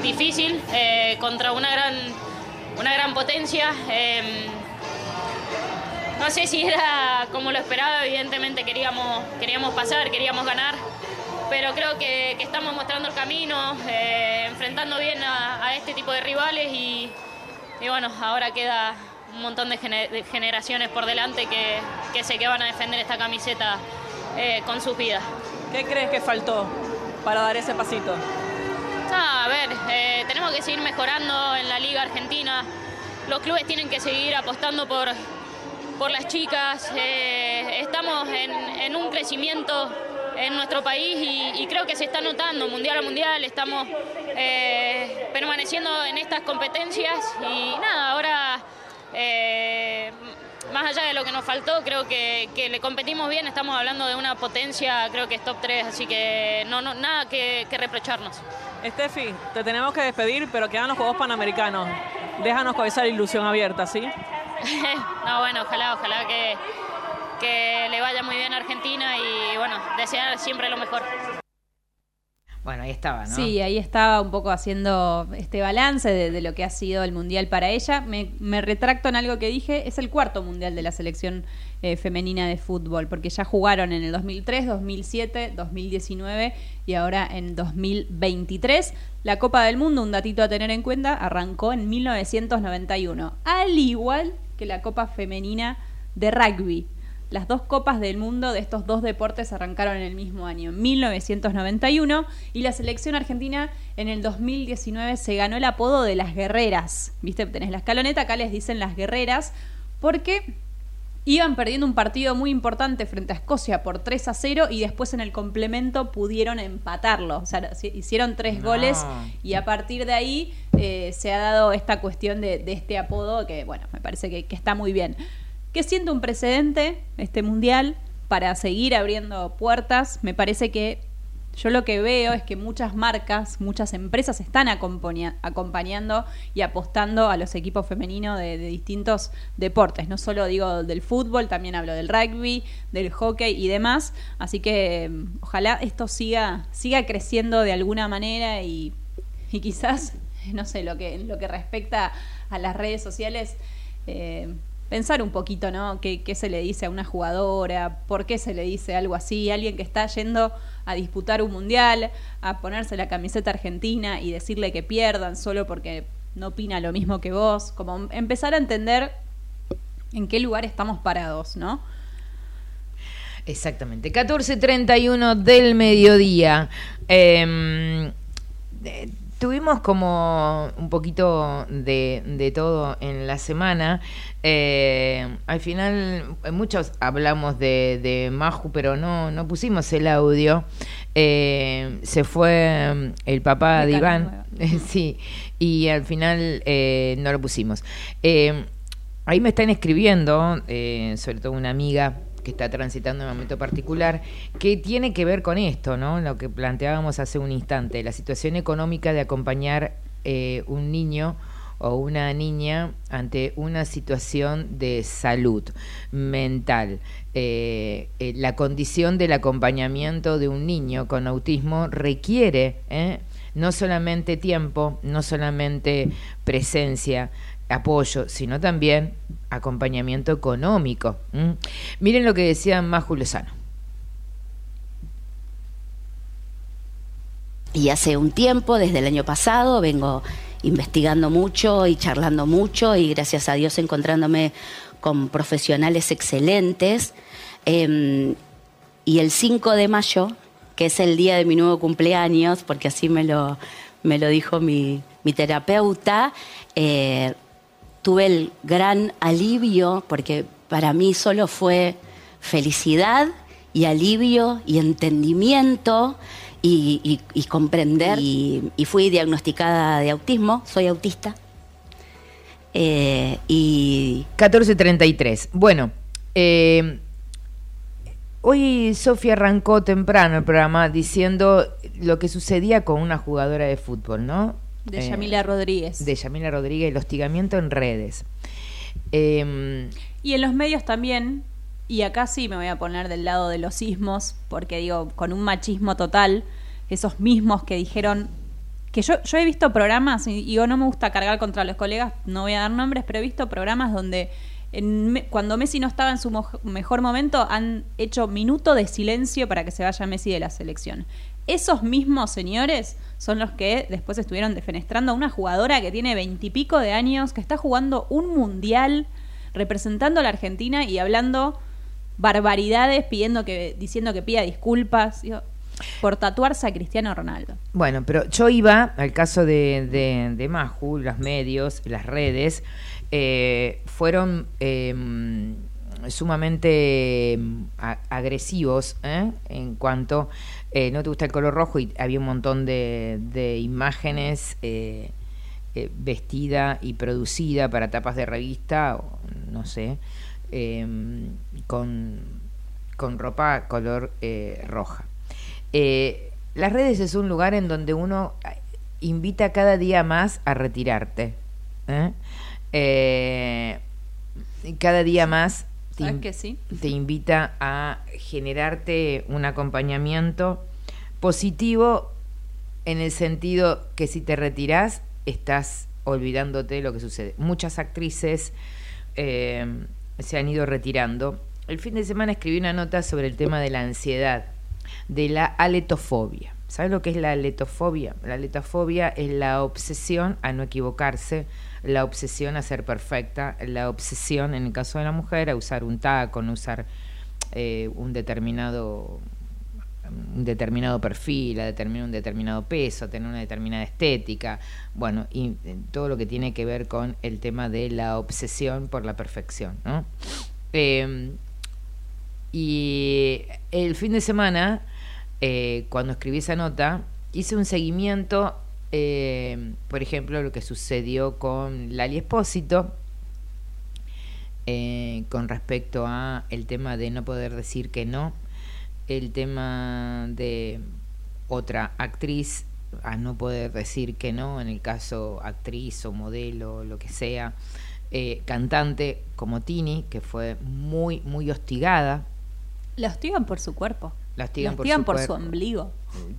difícil eh, contra una gran, una gran potencia. Eh, no sé si era como lo esperaba, evidentemente queríamos, queríamos pasar, queríamos ganar, pero creo que, estamos mostrando el camino, eh, enfrentando bien a, este tipo de rivales y, y bueno, ahora queda un montón de, gene- de generaciones por delante que, que sé que van a defender esta camiseta con sus vidas. ¿Qué crees que faltó para dar ese pasito? A ver, eh, tenemos que seguir mejorando en la Liga Argentina. Los clubes tienen que seguir apostando por, por las chicas. Eh, estamos en, un crecimiento en nuestro país y, y creo que se está notando mundial a mundial. Estamos eh, permaneciendo en estas competencias y nada, ahora. Más allá de lo que nos faltó, creo que, que le competimos bien, estamos hablando de una potencia, creo que es top 3, así que no, no, nada que, que reprocharnos. Steffi, te tenemos que despedir, pero quedan los Juegos Panamericanos. Déjanos con esa ilusión abierta, ¿sí? no, bueno, ojalá, ojalá que, que le vaya muy bien a Argentina y bueno, desear siempre lo mejor. Bueno ahí estaba no Sí, ahí estaba un poco haciendo este balance de, lo que ha sido el Mundial para ella. Me, me retracto en algo que dije, es el cuarto Mundial de la selección eh, femenina de fútbol, porque ya jugaron en el 2003, 2007, 2019 y ahora en 2023. La Copa del Mundo, un datito a tener en cuenta, arrancó en 1991, al igual que la Copa Femenina de Rugby. Las dos copas del mundo de estos dos deportes arrancaron en el mismo año, en 1991, y la selección argentina en el 2019 se ganó el apodo de las guerreras. ¿Viste? Tenés la escaloneta, acá les dicen las guerreras, porque iban perdiendo un partido muy importante frente a Escocia por 3 a 0 y después en el complemento pudieron empatarlo. O sea, hicieron tres No. goles y a partir de ahí eh, se ha dado esta cuestión de, de este apodo que, bueno, me parece que, que está muy bien. Que siente un precedente este mundial para seguir abriendo puertas. Me parece que yo lo que veo es que muchas marcas, muchas empresas están acompaña- acompañando y apostando a los equipos femeninos de, distintos deportes. No solo digo del fútbol, también hablo del rugby, del hockey y demás. Así que mm, ojalá esto siga, siga creciendo de alguna manera y, y quizás, no sé, lo que, lo que respecta a las redes sociales, eh, pensar un poquito, ¿no? ¿Qué, ¿Qué se le dice a una jugadora? ¿Por qué se le dice algo así? Alguien que está yendo a disputar un mundial, a ponerse la camiseta argentina y decirle que pierdan solo porque no opina lo mismo que vos. Como empezar a entender en qué lugar estamos parados, ¿no? Exactamente. 14.31 del mediodía. Eh, eh, tuvimos como un poquito de, de todo en la semana. Eh, al final, eh, muchos hablamos de, de Maju, pero no, no pusimos el audio. Eh, se fue mm, el papá De Iván. sí, y al final eh, no lo pusimos. Eh, ahí me están escribiendo, eh, sobre todo una amiga que está transitando un momento particular, que tiene que ver con esto, ¿no? Lo que planteábamos hace un instante, la situación económica de acompañar eh, un niño o una niña ante una situación de salud mental. Eh, eh, la condición del acompañamiento de un niño con autismo requiere no solamente tiempo, no solamente presencia, apoyo, sino también acompañamiento económico. Miren lo que decía Maju Lozano. Y hace un tiempo, desde el año pasado, vengo investigando mucho y charlando mucho y gracias a Dios encontrándome con profesionales excelentes. Eh, y el 5 de mayo, que es el día de mi nuevo cumpleaños, porque así me lo, me lo dijo mi, mi terapeuta, eh, tuve el gran alivio, porque para mí solo fue felicidad y alivio y entendimiento y, comprender. Y, y fui diagnosticada de autismo, soy autista. Eh, y 14.33. Bueno, eh, hoy Sofía arrancó temprano el programa diciendo lo que sucedía con una jugadora de fútbol, ¿no? De Eh, Yamila Rodríguez. De Yamila Rodríguez, el hostigamiento en redes. Eh, Y en los medios también, y acá sí me voy a poner del lado de los sismos, porque digo, con un machismo total, esos mismos que dijeron que yo, yo he visto programas, y digo, no me gusta cargar contra los colegas, no voy a dar nombres, pero he visto programas donde en cuando Messi no estaba en su mo- mejor momento han hecho minuto de silencio para que se vaya Messi de la selección. Esos mismos señores son los que después estuvieron defenestrando a una jugadora que tiene veintipico de años, que está jugando un mundial representando a la Argentina y hablando barbaridades, pidiendo que, diciendo que pida disculpas por tatuarse a Cristiano Ronaldo. Bueno, pero yo iba al caso de, de, los medios, las redes, eh, fueron eh, sumamente a- agresivos ¿eh? en cuanto eh, no te gusta el color rojo y había un montón de, de imágenes eh, eh, vestida y producida para tapas de revista, o no sé, eh, con, con ropa color roja. Las redes es un lugar en donde uno invita cada día más a retirarte. cada día más te, ¿Sabes in- que sí? te invita a generarte un acompañamiento positivo en el sentido que si te retirás estás olvidándote de lo que sucede. Muchas actrices eh, se han ido retirando. El fin de semana escribí una nota sobre el tema de la ansiedad, de la aletofobia. ¿Sabes lo que es la aletofobia? La aletofobia es la obsesión a no equivocarse, la obsesión a ser perfecta, la obsesión, en el caso de la mujer, a usar un taco, no usar eh, un determinado un determinado perfil, a determinar un determinado peso, a tener una determinada estética, bueno, y eh, todo lo que tiene que ver con el tema de la obsesión por la perfección, ¿no? Eh, y el fin de semana, eh, cuando escribí esa nota, hice un seguimiento, eh, por ejemplo, lo que sucedió con Lali Espósito, eh, con respecto a el tema de no poder decir que no, el tema de otra actriz a no poder decir que no, en el caso actriz o modelo, lo que sea, cantante como Tini, que fue muy, muy hostigada. La hostigan por su cuerpo. La hostigan, La por, su, por su cuerpo. ombligo.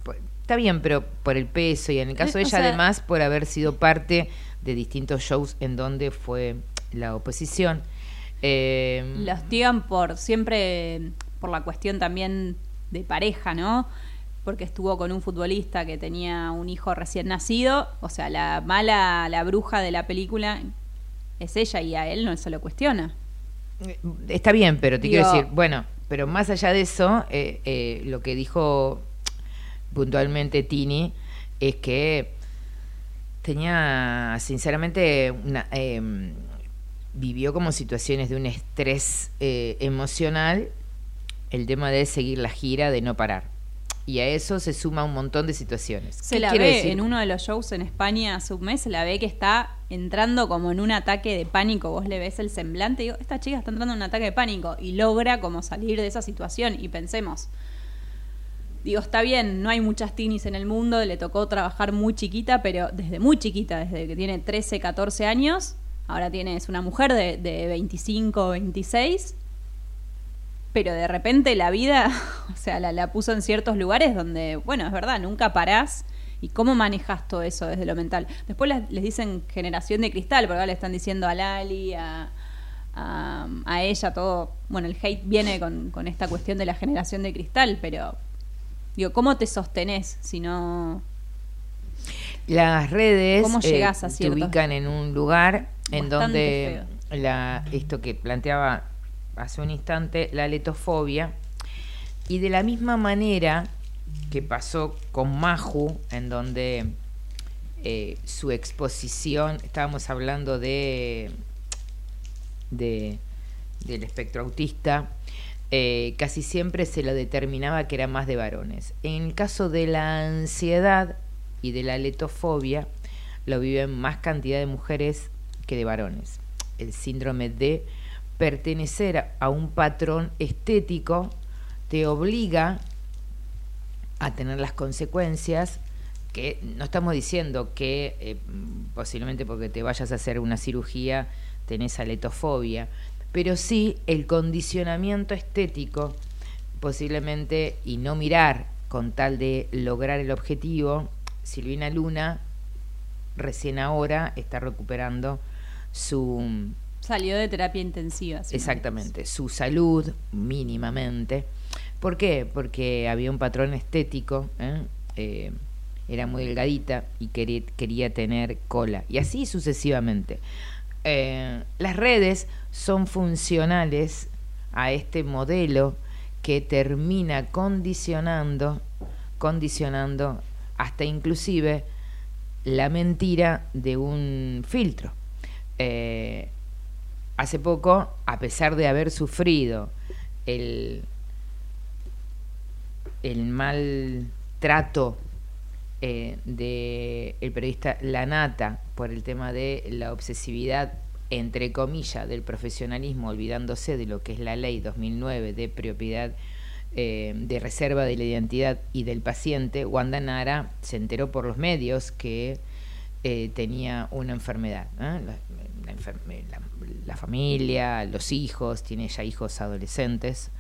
Pues, Está bien, pero por el peso y en el caso de Eh, o ella sea- además por haber sido parte de distintos shows en donde fue la oposición. Eh, La hostigan por siempre, por la cuestión también de pareja, ¿no? Porque estuvo con un futbolista que tenía un hijo recién nacido. O sea, la mala, la bruja de la película es ella y a él no se lo cuestiona. Está bien, pero te quiero decir, bueno, pero más allá de eso, eh, eh, lo que dijo puntualmente Tini es que tenía, sinceramente, una, eh, vivió como situaciones de un estrés eh, emocional, el tema de seguir la gira, de no parar. Y a eso se suma un montón de situaciones. Se ¿Qué la ve decir? en uno de los shows en España hace un mes, se la ve que está entrando como en un ataque de pánico. Vos le ves el semblante digo, esta chica está entrando en un ataque de pánico y logra como salir de esa situación. Y pensemos, digo, está bien, no hay muchas tinis en el mundo, le tocó trabajar muy chiquita, pero desde muy chiquita, desde que tiene 13, 14 años, ahora tiene, es una mujer de, de 25, 26, pero de repente la vida, o sea, la, la puso en ciertos lugares donde, bueno, es verdad, nunca parás. ¿Y cómo manejas todo eso desde lo mental? Después les, les dicen generación de cristal, porque ahora le están diciendo a Lali, a, a, a ella, todo. Bueno, el hate viene con, con esta cuestión de la generación de cristal, pero digo, ¿cómo te sostenés si no. Las redes ¿Cómo eh, llegás a te ubican en un lugar en donde la, esto que planteaba hace un instante, la letofobia, y de la misma manera que pasó con Maju, en donde eh, su exposición, estábamos hablando de, de del espectro autista, eh, casi siempre se lo determinaba que era más de varones. En el caso de la ansiedad y de la letofobia, lo viven más cantidad de mujeres que de varones. El síndrome de pertenecer a- a un patrón estético te obliga a tener las consecuencias que no estamos diciendo que eh, posiblemente porque te vayas a hacer una cirugía tenés aletofobia, pero sí el condicionamiento estético posiblemente y no mirar con tal de lograr el objetivo. Silvina Luna recién ahora está recuperando su Salió de terapia intensiva. Exactamente, su salud mínimamente. ¿Por qué? Porque había un patrón estético, ¿eh? Eh, era muy delgadita y quería, quería tener cola, y así sucesivamente. Eh, las redes son funcionales a este modelo que termina condicionando, condicionando hasta inclusive la mentira de un filtro. Eh, hace poco, a pesar de haber sufrido el, el mal trato eh, de el periodista Lanata por el tema de la obsesividad entre comillas del profesionalismo olvidándose de lo que es la ley 2009 de propiedad eh, de reserva de la identidad y del paciente Wanda Nara se enteró por los medios que eh, tenía una enfermedad ¿eh? la, familia los hijos tiene ya hijos adolescentes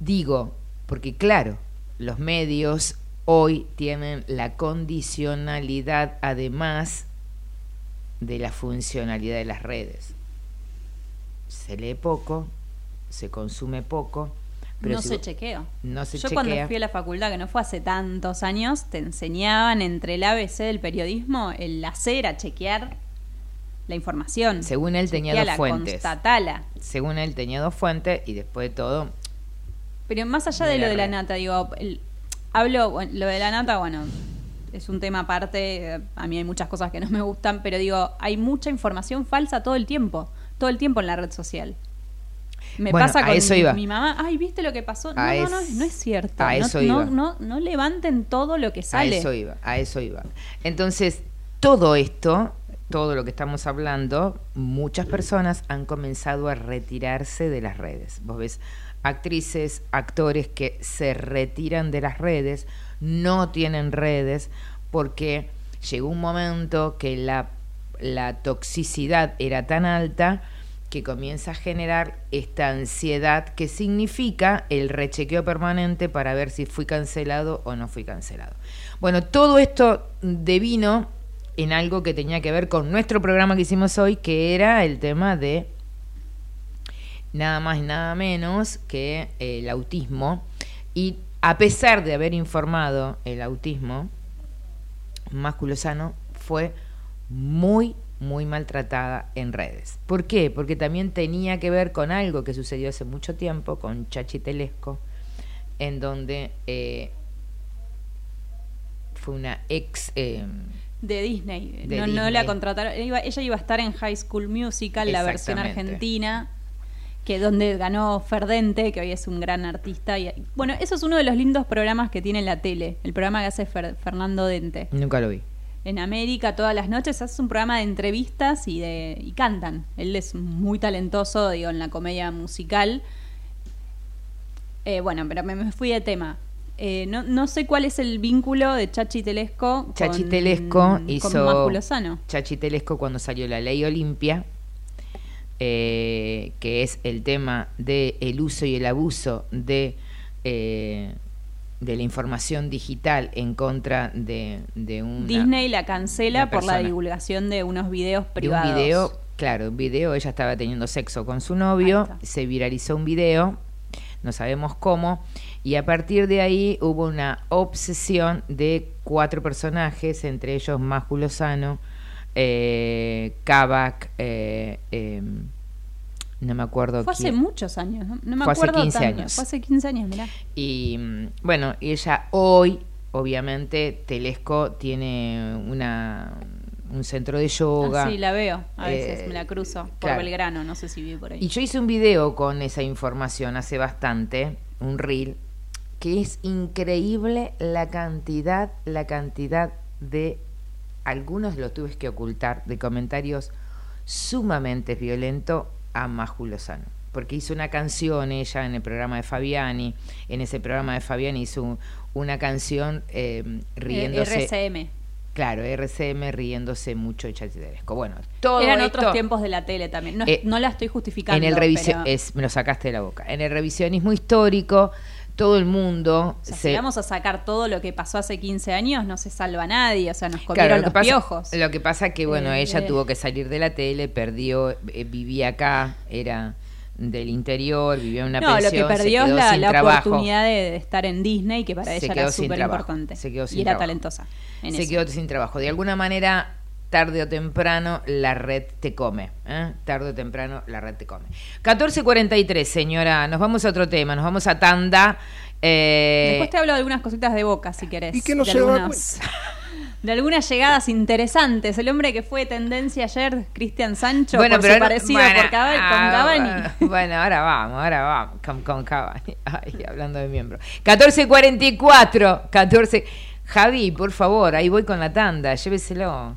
digo porque claro los medios hoy tienen la condicionalidad además de la funcionalidad de las redes. Se lee poco, se consume poco, pero no si se chequeo. no se Yo chequea. cuando fui a la facultad, que no fue hace tantos años, te enseñaban entre el ABC del periodismo el hacer a chequear la información. Según él tenía dos fuentes. Constatala. Según él tenía dos fuentes y después de todo, Pero más allá De de lo de la nata, digo, el- hablo, bueno, lo de la nata, bueno, es un tema aparte, a mí hay muchas cosas que no me gustan, pero digo, hay mucha información falsa todo el tiempo, todo el tiempo en la red social. Me Bueno, pasa con eso mi, mi mamá, ay, ¿viste lo que pasó? No, no, no, es- no es cierto. a no, eso no, iba. no, no levanten todo lo que sale. a eso iba, a eso iba. Entonces, todo esto todo lo que estamos hablando, muchas personas han comenzado a retirarse de las redes. Vos ves actrices, actores que se retiran de las redes, no tienen redes, porque llegó un momento que la, la toxicidad era tan alta que comienza a generar esta ansiedad que significa el rechequeo permanente para ver si fui cancelado o no fui cancelado. Bueno, todo esto devino en algo que tenía que ver con nuestro programa que hicimos hoy, que era el tema de nada más y nada menos que el autismo. Y a pesar de haber informado el autismo, Másculo Sano fue muy, muy maltratada en redes. ¿Por qué? Porque también tenía que ver con algo que sucedió hace mucho tiempo con Chachi Telesco, en donde eh, fue una ex... eh, De Disney. De no, la contrataron. Iba- ella iba a estar en High School Musical, la versión argentina, que donde ganó Ferdente, que hoy es un gran artista. Y, bueno, eso es uno de los lindos programas que tiene la tele, el programa que hace Fer- Fernando Dente. nunca lo vi. En América todas las noches hace un programa de entrevistas y de y cantan. Él es muy talentoso, digo, en la comedia musical. Eh, bueno, pero me, me fui de tema. Eh, no, no sé cuál es el vínculo de Chachi Telesco Chachi con, Telesco con hizo Lozano. Chachi Telesco cuando salió la ley Olimpia, eh, que es el tema de el uso y el abuso de eh, de la información digital en contra de, de una, Disney la cancela por la divulgación de unos videos de privados. un video, claro, un video, ella estaba teniendo sexo con su novio, se viralizó un video, no sabemos cómo, y a partir de ahí hubo una obsesión de cuatro personajes, entre ellos Másculo Sano, eh, Kavak, eh, eh, no me acuerdo Fue hace muchos años, no, No me Fue hace acuerdo 15 tanto. años. Fue hace 15 años, mirá. Y bueno, ella hoy, obviamente, Telesco tiene una un centro de yoga. Ah, sí, la veo. A veces Eh, me la cruzo por claro. Belgrano, no sé si vive por ahí. Y yo hice un video con esa información hace bastante, un reel, que es increíble la cantidad, la cantidad de, algunos lo tuve que ocultar, de comentarios sumamente violentos a Maju Lozano. Porque hizo una canción ella en el programa de Fabiani, en ese programa de Fabiani hizo un- una canción eh, riéndose. RCM. Claro, RCM riéndose mucho de Chachi Telesco. Bueno, todo Eran esto- otros tiempos de la tele también. No, Eh, no la estoy justificando. en el revisio- pero- es, me lo sacaste de la boca. En el revisionismo histórico, todo el mundo o sea, se si vamos a sacar todo lo que pasó hace 15 años, no se salva nadie. O sea, nos Claro, comieron lo los pasa, piojos. Lo que pasa que bueno, Eh, ella eh. tuvo que salir de la tele, perdió, eh, vivía acá, era del interior, vivía en una no, lo pensión, que perdió es la, oportunidad de, de estar en Disney, que para Se ella era súper importante. se quedó sin y era trabajo. talentosa. en se eso. quedó sin trabajo. De alguna manera, tarde o temprano, la red te come. ¿eh? Tarde o temprano, la red te come. 14.43, señora. Nos vamos a otro tema. Nos vamos a tanda. Eh, Después te hablo de algunas cositas de boca, si querés. ¿Y qué no de se da algunas, de algunas llegadas interesantes. El hombre que fue tendencia ayer, Cristian Sancho, por su no- parecido bueno, por Cavani- con ah, Cavani. Bueno, ahora vamos, ahora vamos con, con Cavani. Ay, hablando de miembro. 14.44. 14. Javi, por favor, ahí voy con la tanda. Lléveselo.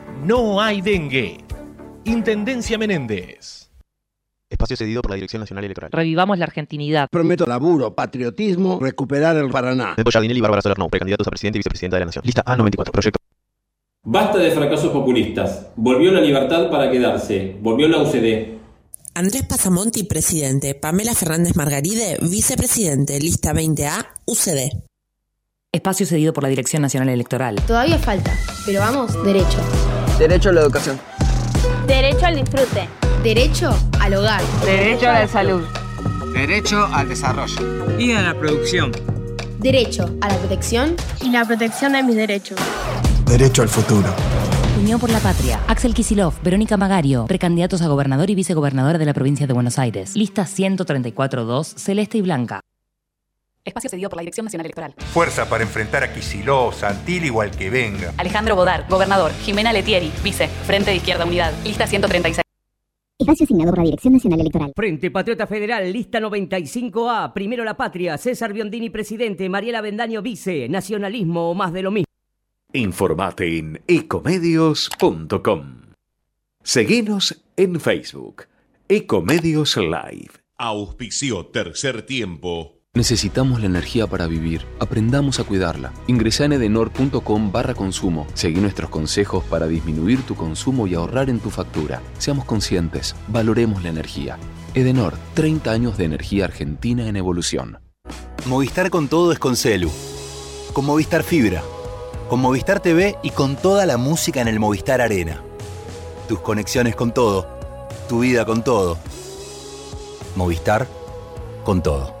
no hay dengue. Intendencia Menéndez. Espacio cedido por la Dirección Nacional Electoral. Revivamos la argentinidad. Prometo laburo, patriotismo, recuperar el Paraná. Neto Jardinelli y Bárbara Solerno, precandidatos a presidente y vicepresidenta de la Nación. Lista A94, proyecto. Basta de fracasos populistas. Volvió la libertad para quedarse. Volvió la UCD. Andrés Pasamonti, presidente. Pamela Fernández Margaride, vicepresidente. Lista 20A, UCD. Espacio cedido por la Dirección Nacional Electoral. Todavía falta, pero vamos, derecho. Derecho a la educación. Derecho al disfrute. Derecho al hogar. Derecho a la salud. Derecho al desarrollo. Y a la producción. Derecho a la protección y la protección de mis derechos. Derecho al futuro. Unión por la Patria. Axel Kisilov, Verónica Magario, precandidatos a gobernador y vicegobernadora de la provincia de Buenos Aires. Lista 134-2, Celeste y Blanca. Espacio cedido por la Dirección Nacional Electoral. Fuerza para enfrentar a Kisilov, Santil o al que venga. Alejandro Bodar, gobernador. Jimena Letieri, vice. Frente de Izquierda Unidad. Lista 136. Espacio asignado por la Dirección Nacional Electoral. Frente Patriota Federal, lista 95A. Primero la patria. César Biondini, presidente. Mariela Bendaño, vice. Nacionalismo o más de lo mismo. Informate en ecomedios.com. Seguinos en Facebook. Ecomedios Live. Auspicio Tercer Tiempo. Necesitamos la energía para vivir. Aprendamos a cuidarla. Ingresa en edenor.com barra consumo. Seguí nuestros consejos para disminuir tu consumo y ahorrar en tu factura. Seamos conscientes. Valoremos la energía. Edenor, 30 años de energía argentina en evolución. Movistar con todo es con Celu. Con Movistar Fibra. Con Movistar TV y con toda la música en el Movistar Arena. Tus conexiones con todo. Tu vida con todo. Movistar con todo.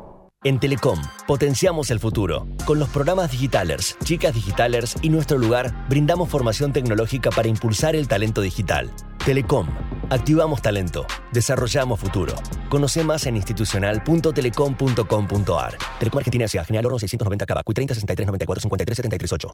En Telecom potenciamos el futuro. Con los programas Digitalers, Chicas Digitalers y Nuestro Lugar brindamos formación tecnológica para impulsar el talento digital. Telecom. Activamos talento. Desarrollamos futuro. Conoce más en institucional.telecom.com.ar. Telecom Argentina S.A. General Oro 690 Cabacuy 30 63 94 53 73 8.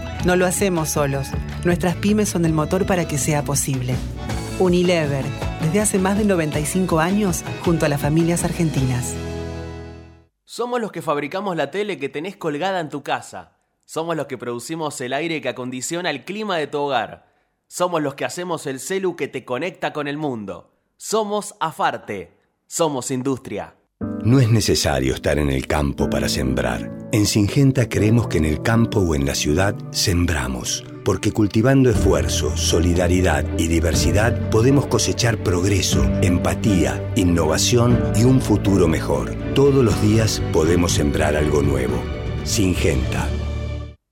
No lo hacemos solos. Nuestras pymes son el motor para que sea posible. Unilever, desde hace más de 95 años, junto a las familias argentinas. Somos los que fabricamos la tele que tenés colgada en tu casa. Somos los que producimos el aire que acondiciona el clima de tu hogar. Somos los que hacemos el celu que te conecta con el mundo. Somos Afarte. Somos industria. No es necesario estar en el campo para sembrar. En Singenta creemos que en el campo o en la ciudad sembramos, porque cultivando esfuerzo, solidaridad y diversidad podemos cosechar progreso, empatía, innovación y un futuro mejor. Todos los días podemos sembrar algo nuevo. Singenta.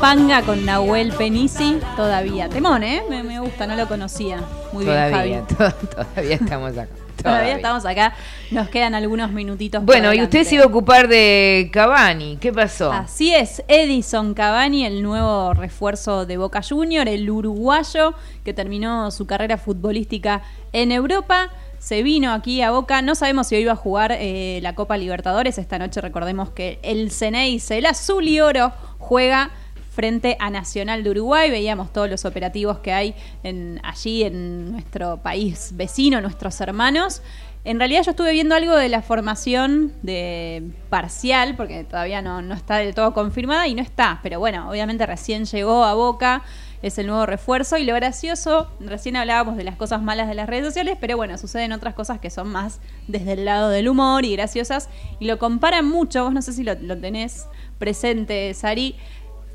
Capanga con Nahuel Penisi. Todavía. Temón, ¿eh? Me, me gusta, no lo conocía. Muy todavía, bien, Javi. todavía estamos acá. Todavía estamos acá. Nos quedan algunos minutitos. Bueno, y usted se iba a ocupar de Cavani. ¿Qué pasó? Así es, Edison Cavani, el nuevo refuerzo de Boca Junior, el uruguayo que terminó su carrera futbolística en Europa. Se vino aquí a Boca, no sabemos si hoy va a jugar eh, la Copa Libertadores. Esta noche recordemos que el Ceneice, el azul y oro, juega frente a Nacional de Uruguay. Veíamos todos los operativos que hay en, allí en nuestro país vecino, nuestros hermanos. En realidad yo estuve viendo algo de la formación de parcial, porque todavía no, está del todo confirmada y no está. Pero bueno, obviamente recién llegó a Boca, es el nuevo refuerzo. Y lo gracioso, recién hablábamos de las cosas malas de las redes sociales, pero bueno, suceden otras cosas que son más desde el lado del humor y graciosas. Y lo comparan mucho, vos no sé si lo, lo tenés presente, Sari,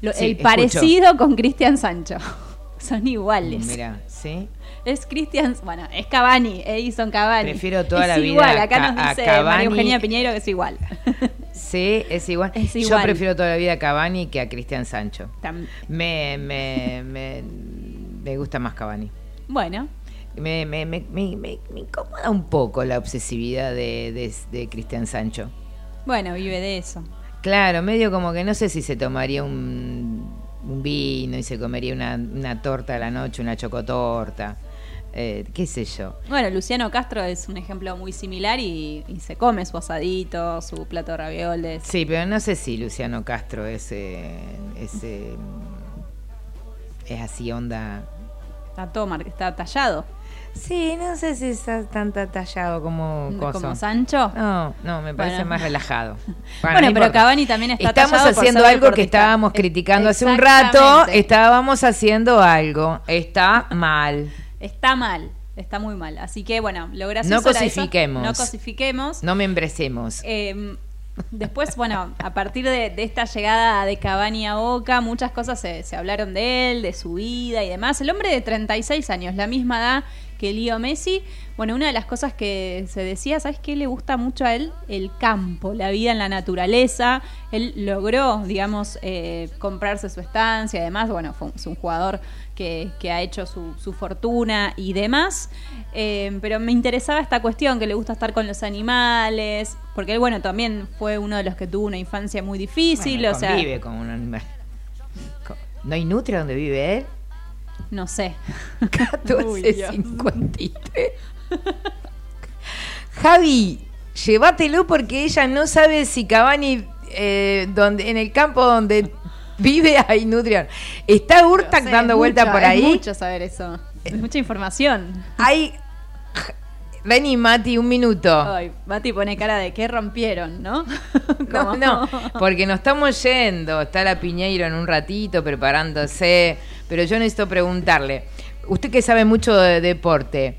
lo- Sí, el escucho. parecido con Cristian Sancho. Son iguales. Mira, ¿sí? Es Cristian, bueno, es Cavani, Edison Cavani. Prefiero toda es la vida igual, a acá Ca- nos a dice Cavani. María Eugenia Piñeiro que es igual. Sí, es igual. Es Yo prefiero toda la vida a Cavani que a Cristian Sancho. Tam- Me, me, me, me gusta más Cavani. Bueno, Me, me, me, me, me- me incomoda un poco la obsesividad de, de, de Cristian Sancho. bueno, vive de eso. Claro, medio como que no sé si se tomaría un, un vino y se comería una, una torta a la noche, una chocotorta. Eh, qué sé yo. Bueno, Luciano Castro es un ejemplo muy similar y, y se come su asadito, su plato de ravioles. Sí, pero no sé si Luciano Castro es, eh, es, eh, es así onda. Está todo mar- está tallado. Sí, no sé si está tan tallado como ¿Como. Sancho? No, no, me parece Bueno. más relajado. Bueno, no pero. Cavani también está Estamos tallado haciendo algo que estábamos E- criticando hace un rato. Estábamos haciendo algo. Está mal. Está mal, está muy mal. Así que bueno, lo gracioso No eso. cosifiquemos. No cosifiquemos. No me embrecemos. Eh, después, bueno, a partir de, esta llegada de Cavani a Boca, muchas cosas se, se hablaron de él, de su vida y demás. El hombre de 36 años, la misma edad que Leo Messi. Bueno, una de las cosas que se decía, ¿sabes qué le gusta mucho a él? El campo, la vida en la naturaleza. Él logró, digamos, eh, comprarse su estancia. Además, bueno, fue es un jugador que, que ha hecho su, su fortuna y demás. Eh, pero me interesaba esta cuestión, que le gusta estar con los animales, porque él, bueno, también fue uno de los que tuvo una infancia muy difícil, Bueno, o sea, convive con un animal. ¿No hay nutria donde vive él? no sé. 1453. Javi, llévatelo porque ella no sabe si Cavani eh, donde, en el campo donde vive hay nutria. Está Urtac dando es vuelta mucho, por es ahí. mucho saber eso. Es mucha información. Hay. Vení, Mati, un minuto. Ay, Mati pone cara de que rompieron, ¿no? No, no, porque nos estamos yendo. Está la Piñeiro en un ratito preparándose. Pero yo necesito preguntarle. Usted que sabe mucho de deporte.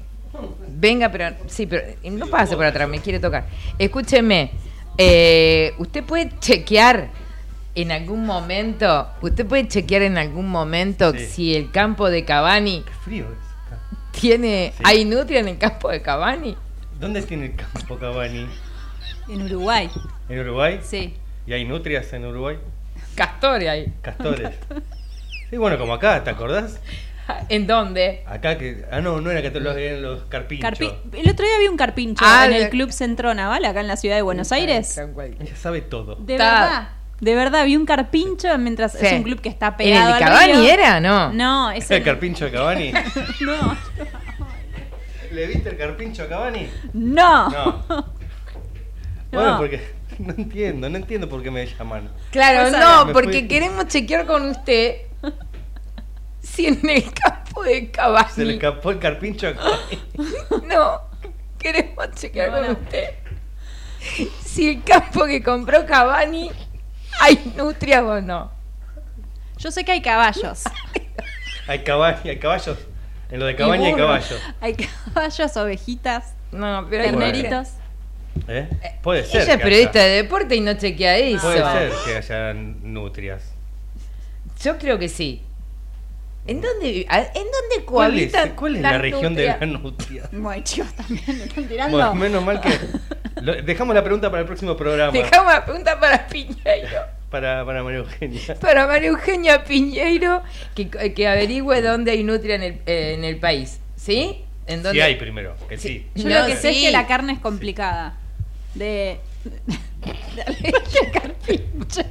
Venga, pero. Sí, pero no pase por atrás, me quiere tocar. Escúcheme. eh, ¿Usted puede chequear en algún momento? ¿Usted puede chequear en algún momento Sí. si el campo de Cavani Frío es acá. tiene. Sí. ¿Hay nutria en el campo de Cavani? ¿Dónde tiene el campo Cavani? En Uruguay. ¿En Uruguay? Sí. ¿Y hay nutrias en Uruguay? Castores ahí. Castores. Sí, bueno, como acá, ¿te acordás? ¿En dónde? Acá que. Ah, no, no era que los, eran los carpinchos. Carpi- el otro día vi un carpincho Ah, en el Club Centro Naval, acá en la ciudad de Buenos Aires. Ella sabe todo. De verdad. De verdad, vi un carpincho mientras Sí. es un club que está ¿En el pegado de Cavani era? No. No, es ¿El el... carpincho de Cavani? No. ¿Le viste el carpincho a Cavani? No. No. Bueno, No. porque no entiendo, no entiendo por qué me llaman. Claro, Pues, no, porque fui- queremos chequear con usted si en el campo de Cavani. Se le escapó el carpincho a Cavani. No, queremos chequear No, con no. usted si el campo que compró Cavani hay nutrias o no. Yo sé que hay caballos. Hay, caballos, hay caballos. En lo de Cavani hay caballos. Hay caballos, ovejitas, No, pero hay terneritos. ¿Eh? Puede ser. Ella es periodista haya- de deporte y no chequea eso. Puede ser que haya nutrias. Yo creo que sí. ¿En dónde, ¿en dónde ¿Cuál es, cuál es la región de las nutrias? Bueno, chicos, también me están tirando. Bueno, menos mal que. lo- dejamos la pregunta para el próximo programa. Dejamos la pregunta para Piñeiro. Para, para María Eugenia. Para María Eugenia Piñeiro, que, que averigüe dónde hay nutria en el, eh, en el país. ¿Sí? ¿En dónde? Sí hay primero, que sí. Yo No, lo que sé es que la carne es complicada. De aleche carpincho.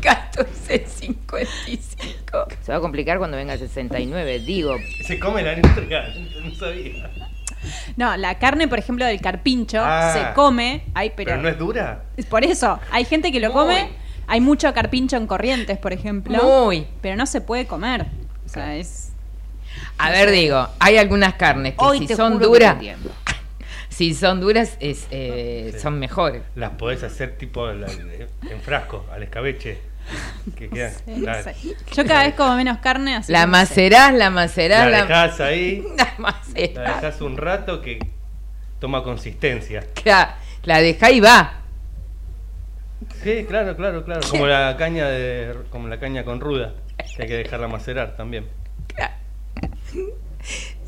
14.55. Se va a complicar cuando venga el 69, digo. Se come la nutria, no sabía. No, la carne, por ejemplo, del carpincho Ah. se come. Ay, pero. Pero no es dura. Es Por eso, hay gente que lo come. Hay mucho carpincho en corrientes, por ejemplo. Muy. Pero no se puede comer. O sea, es. A ver, digo, hay algunas carnes que Hoy si te son que duras. Si son duras, es, eh, son mejores. Las podés hacer tipo la- en frasco, al escabeche. Que quedan. No la, sé. Yo cada vez como menos carne, así La macerás, la macerás, la la, dejás ahí, la la macerás. dejás un rato que toma consistencia. La, la dejá y va. Sí, claro, claro, claro. Como la caña de, como la caña con ruda, que hay que dejarla macerar también.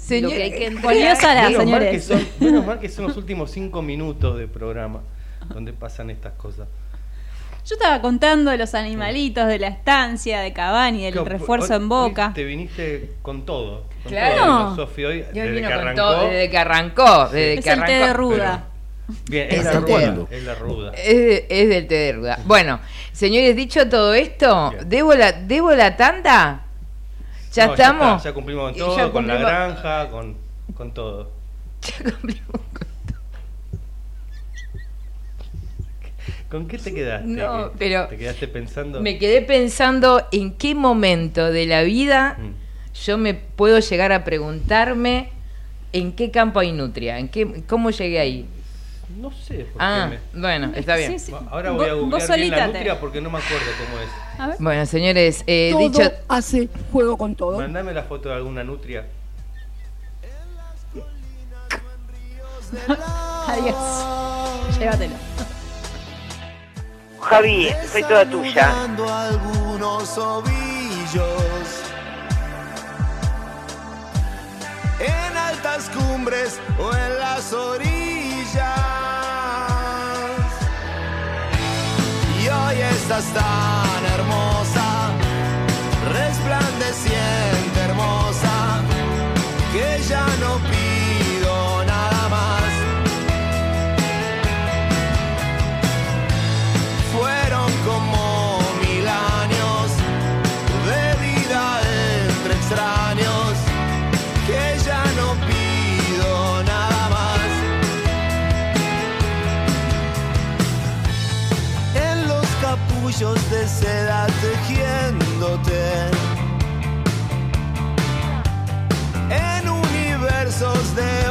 Señor, Lo que hay que eh, menos, mal que son, menos mal que son los últimos cinco minutos de programa donde pasan estas cosas. Yo estaba contando de los animalitos, de la estancia, de Cavani, del Claro, refuerzo hoy- en Boca. Te viniste con todo. Con Claro. todo, Sofi, hoy, Yo desde vino que con arrancó. todo, desde que arrancó, desde Es que el té de ruda. Bien, es Es la el ruda. Es la ruda. Es, de- es del té de ruda. Bueno, señores, dicho todo esto, Bien. ¿debo la, ¿debo la tanda? ¿Ya No, estamos? está, ya cumplimos con todo, con la granja, con, con todo. Ya cumplimos con- ¿Con qué te quedaste? No, ¿Qué- pero ¿Te quedaste pensando? Me quedé pensando en qué momento de la vida Mm. yo me puedo llegar a preguntarme en qué campo hay nutria, en qué, cómo llegué ahí. No sé. por qué Ah, me- bueno, está bien. Sí, sí. Ahora voy a googlear bien la nutria porque no me acuerdo cómo es. A ver. Bueno, señores, eh, todo dicho... hace juego con todo. Mándame la foto de alguna nutria. Adiós. Llévatelo. Javi, soy toda tuya. algunos ovillos en altas cumbres o en las orillas. Tan hermosa, resplandeciente hermosa, que ya no universos de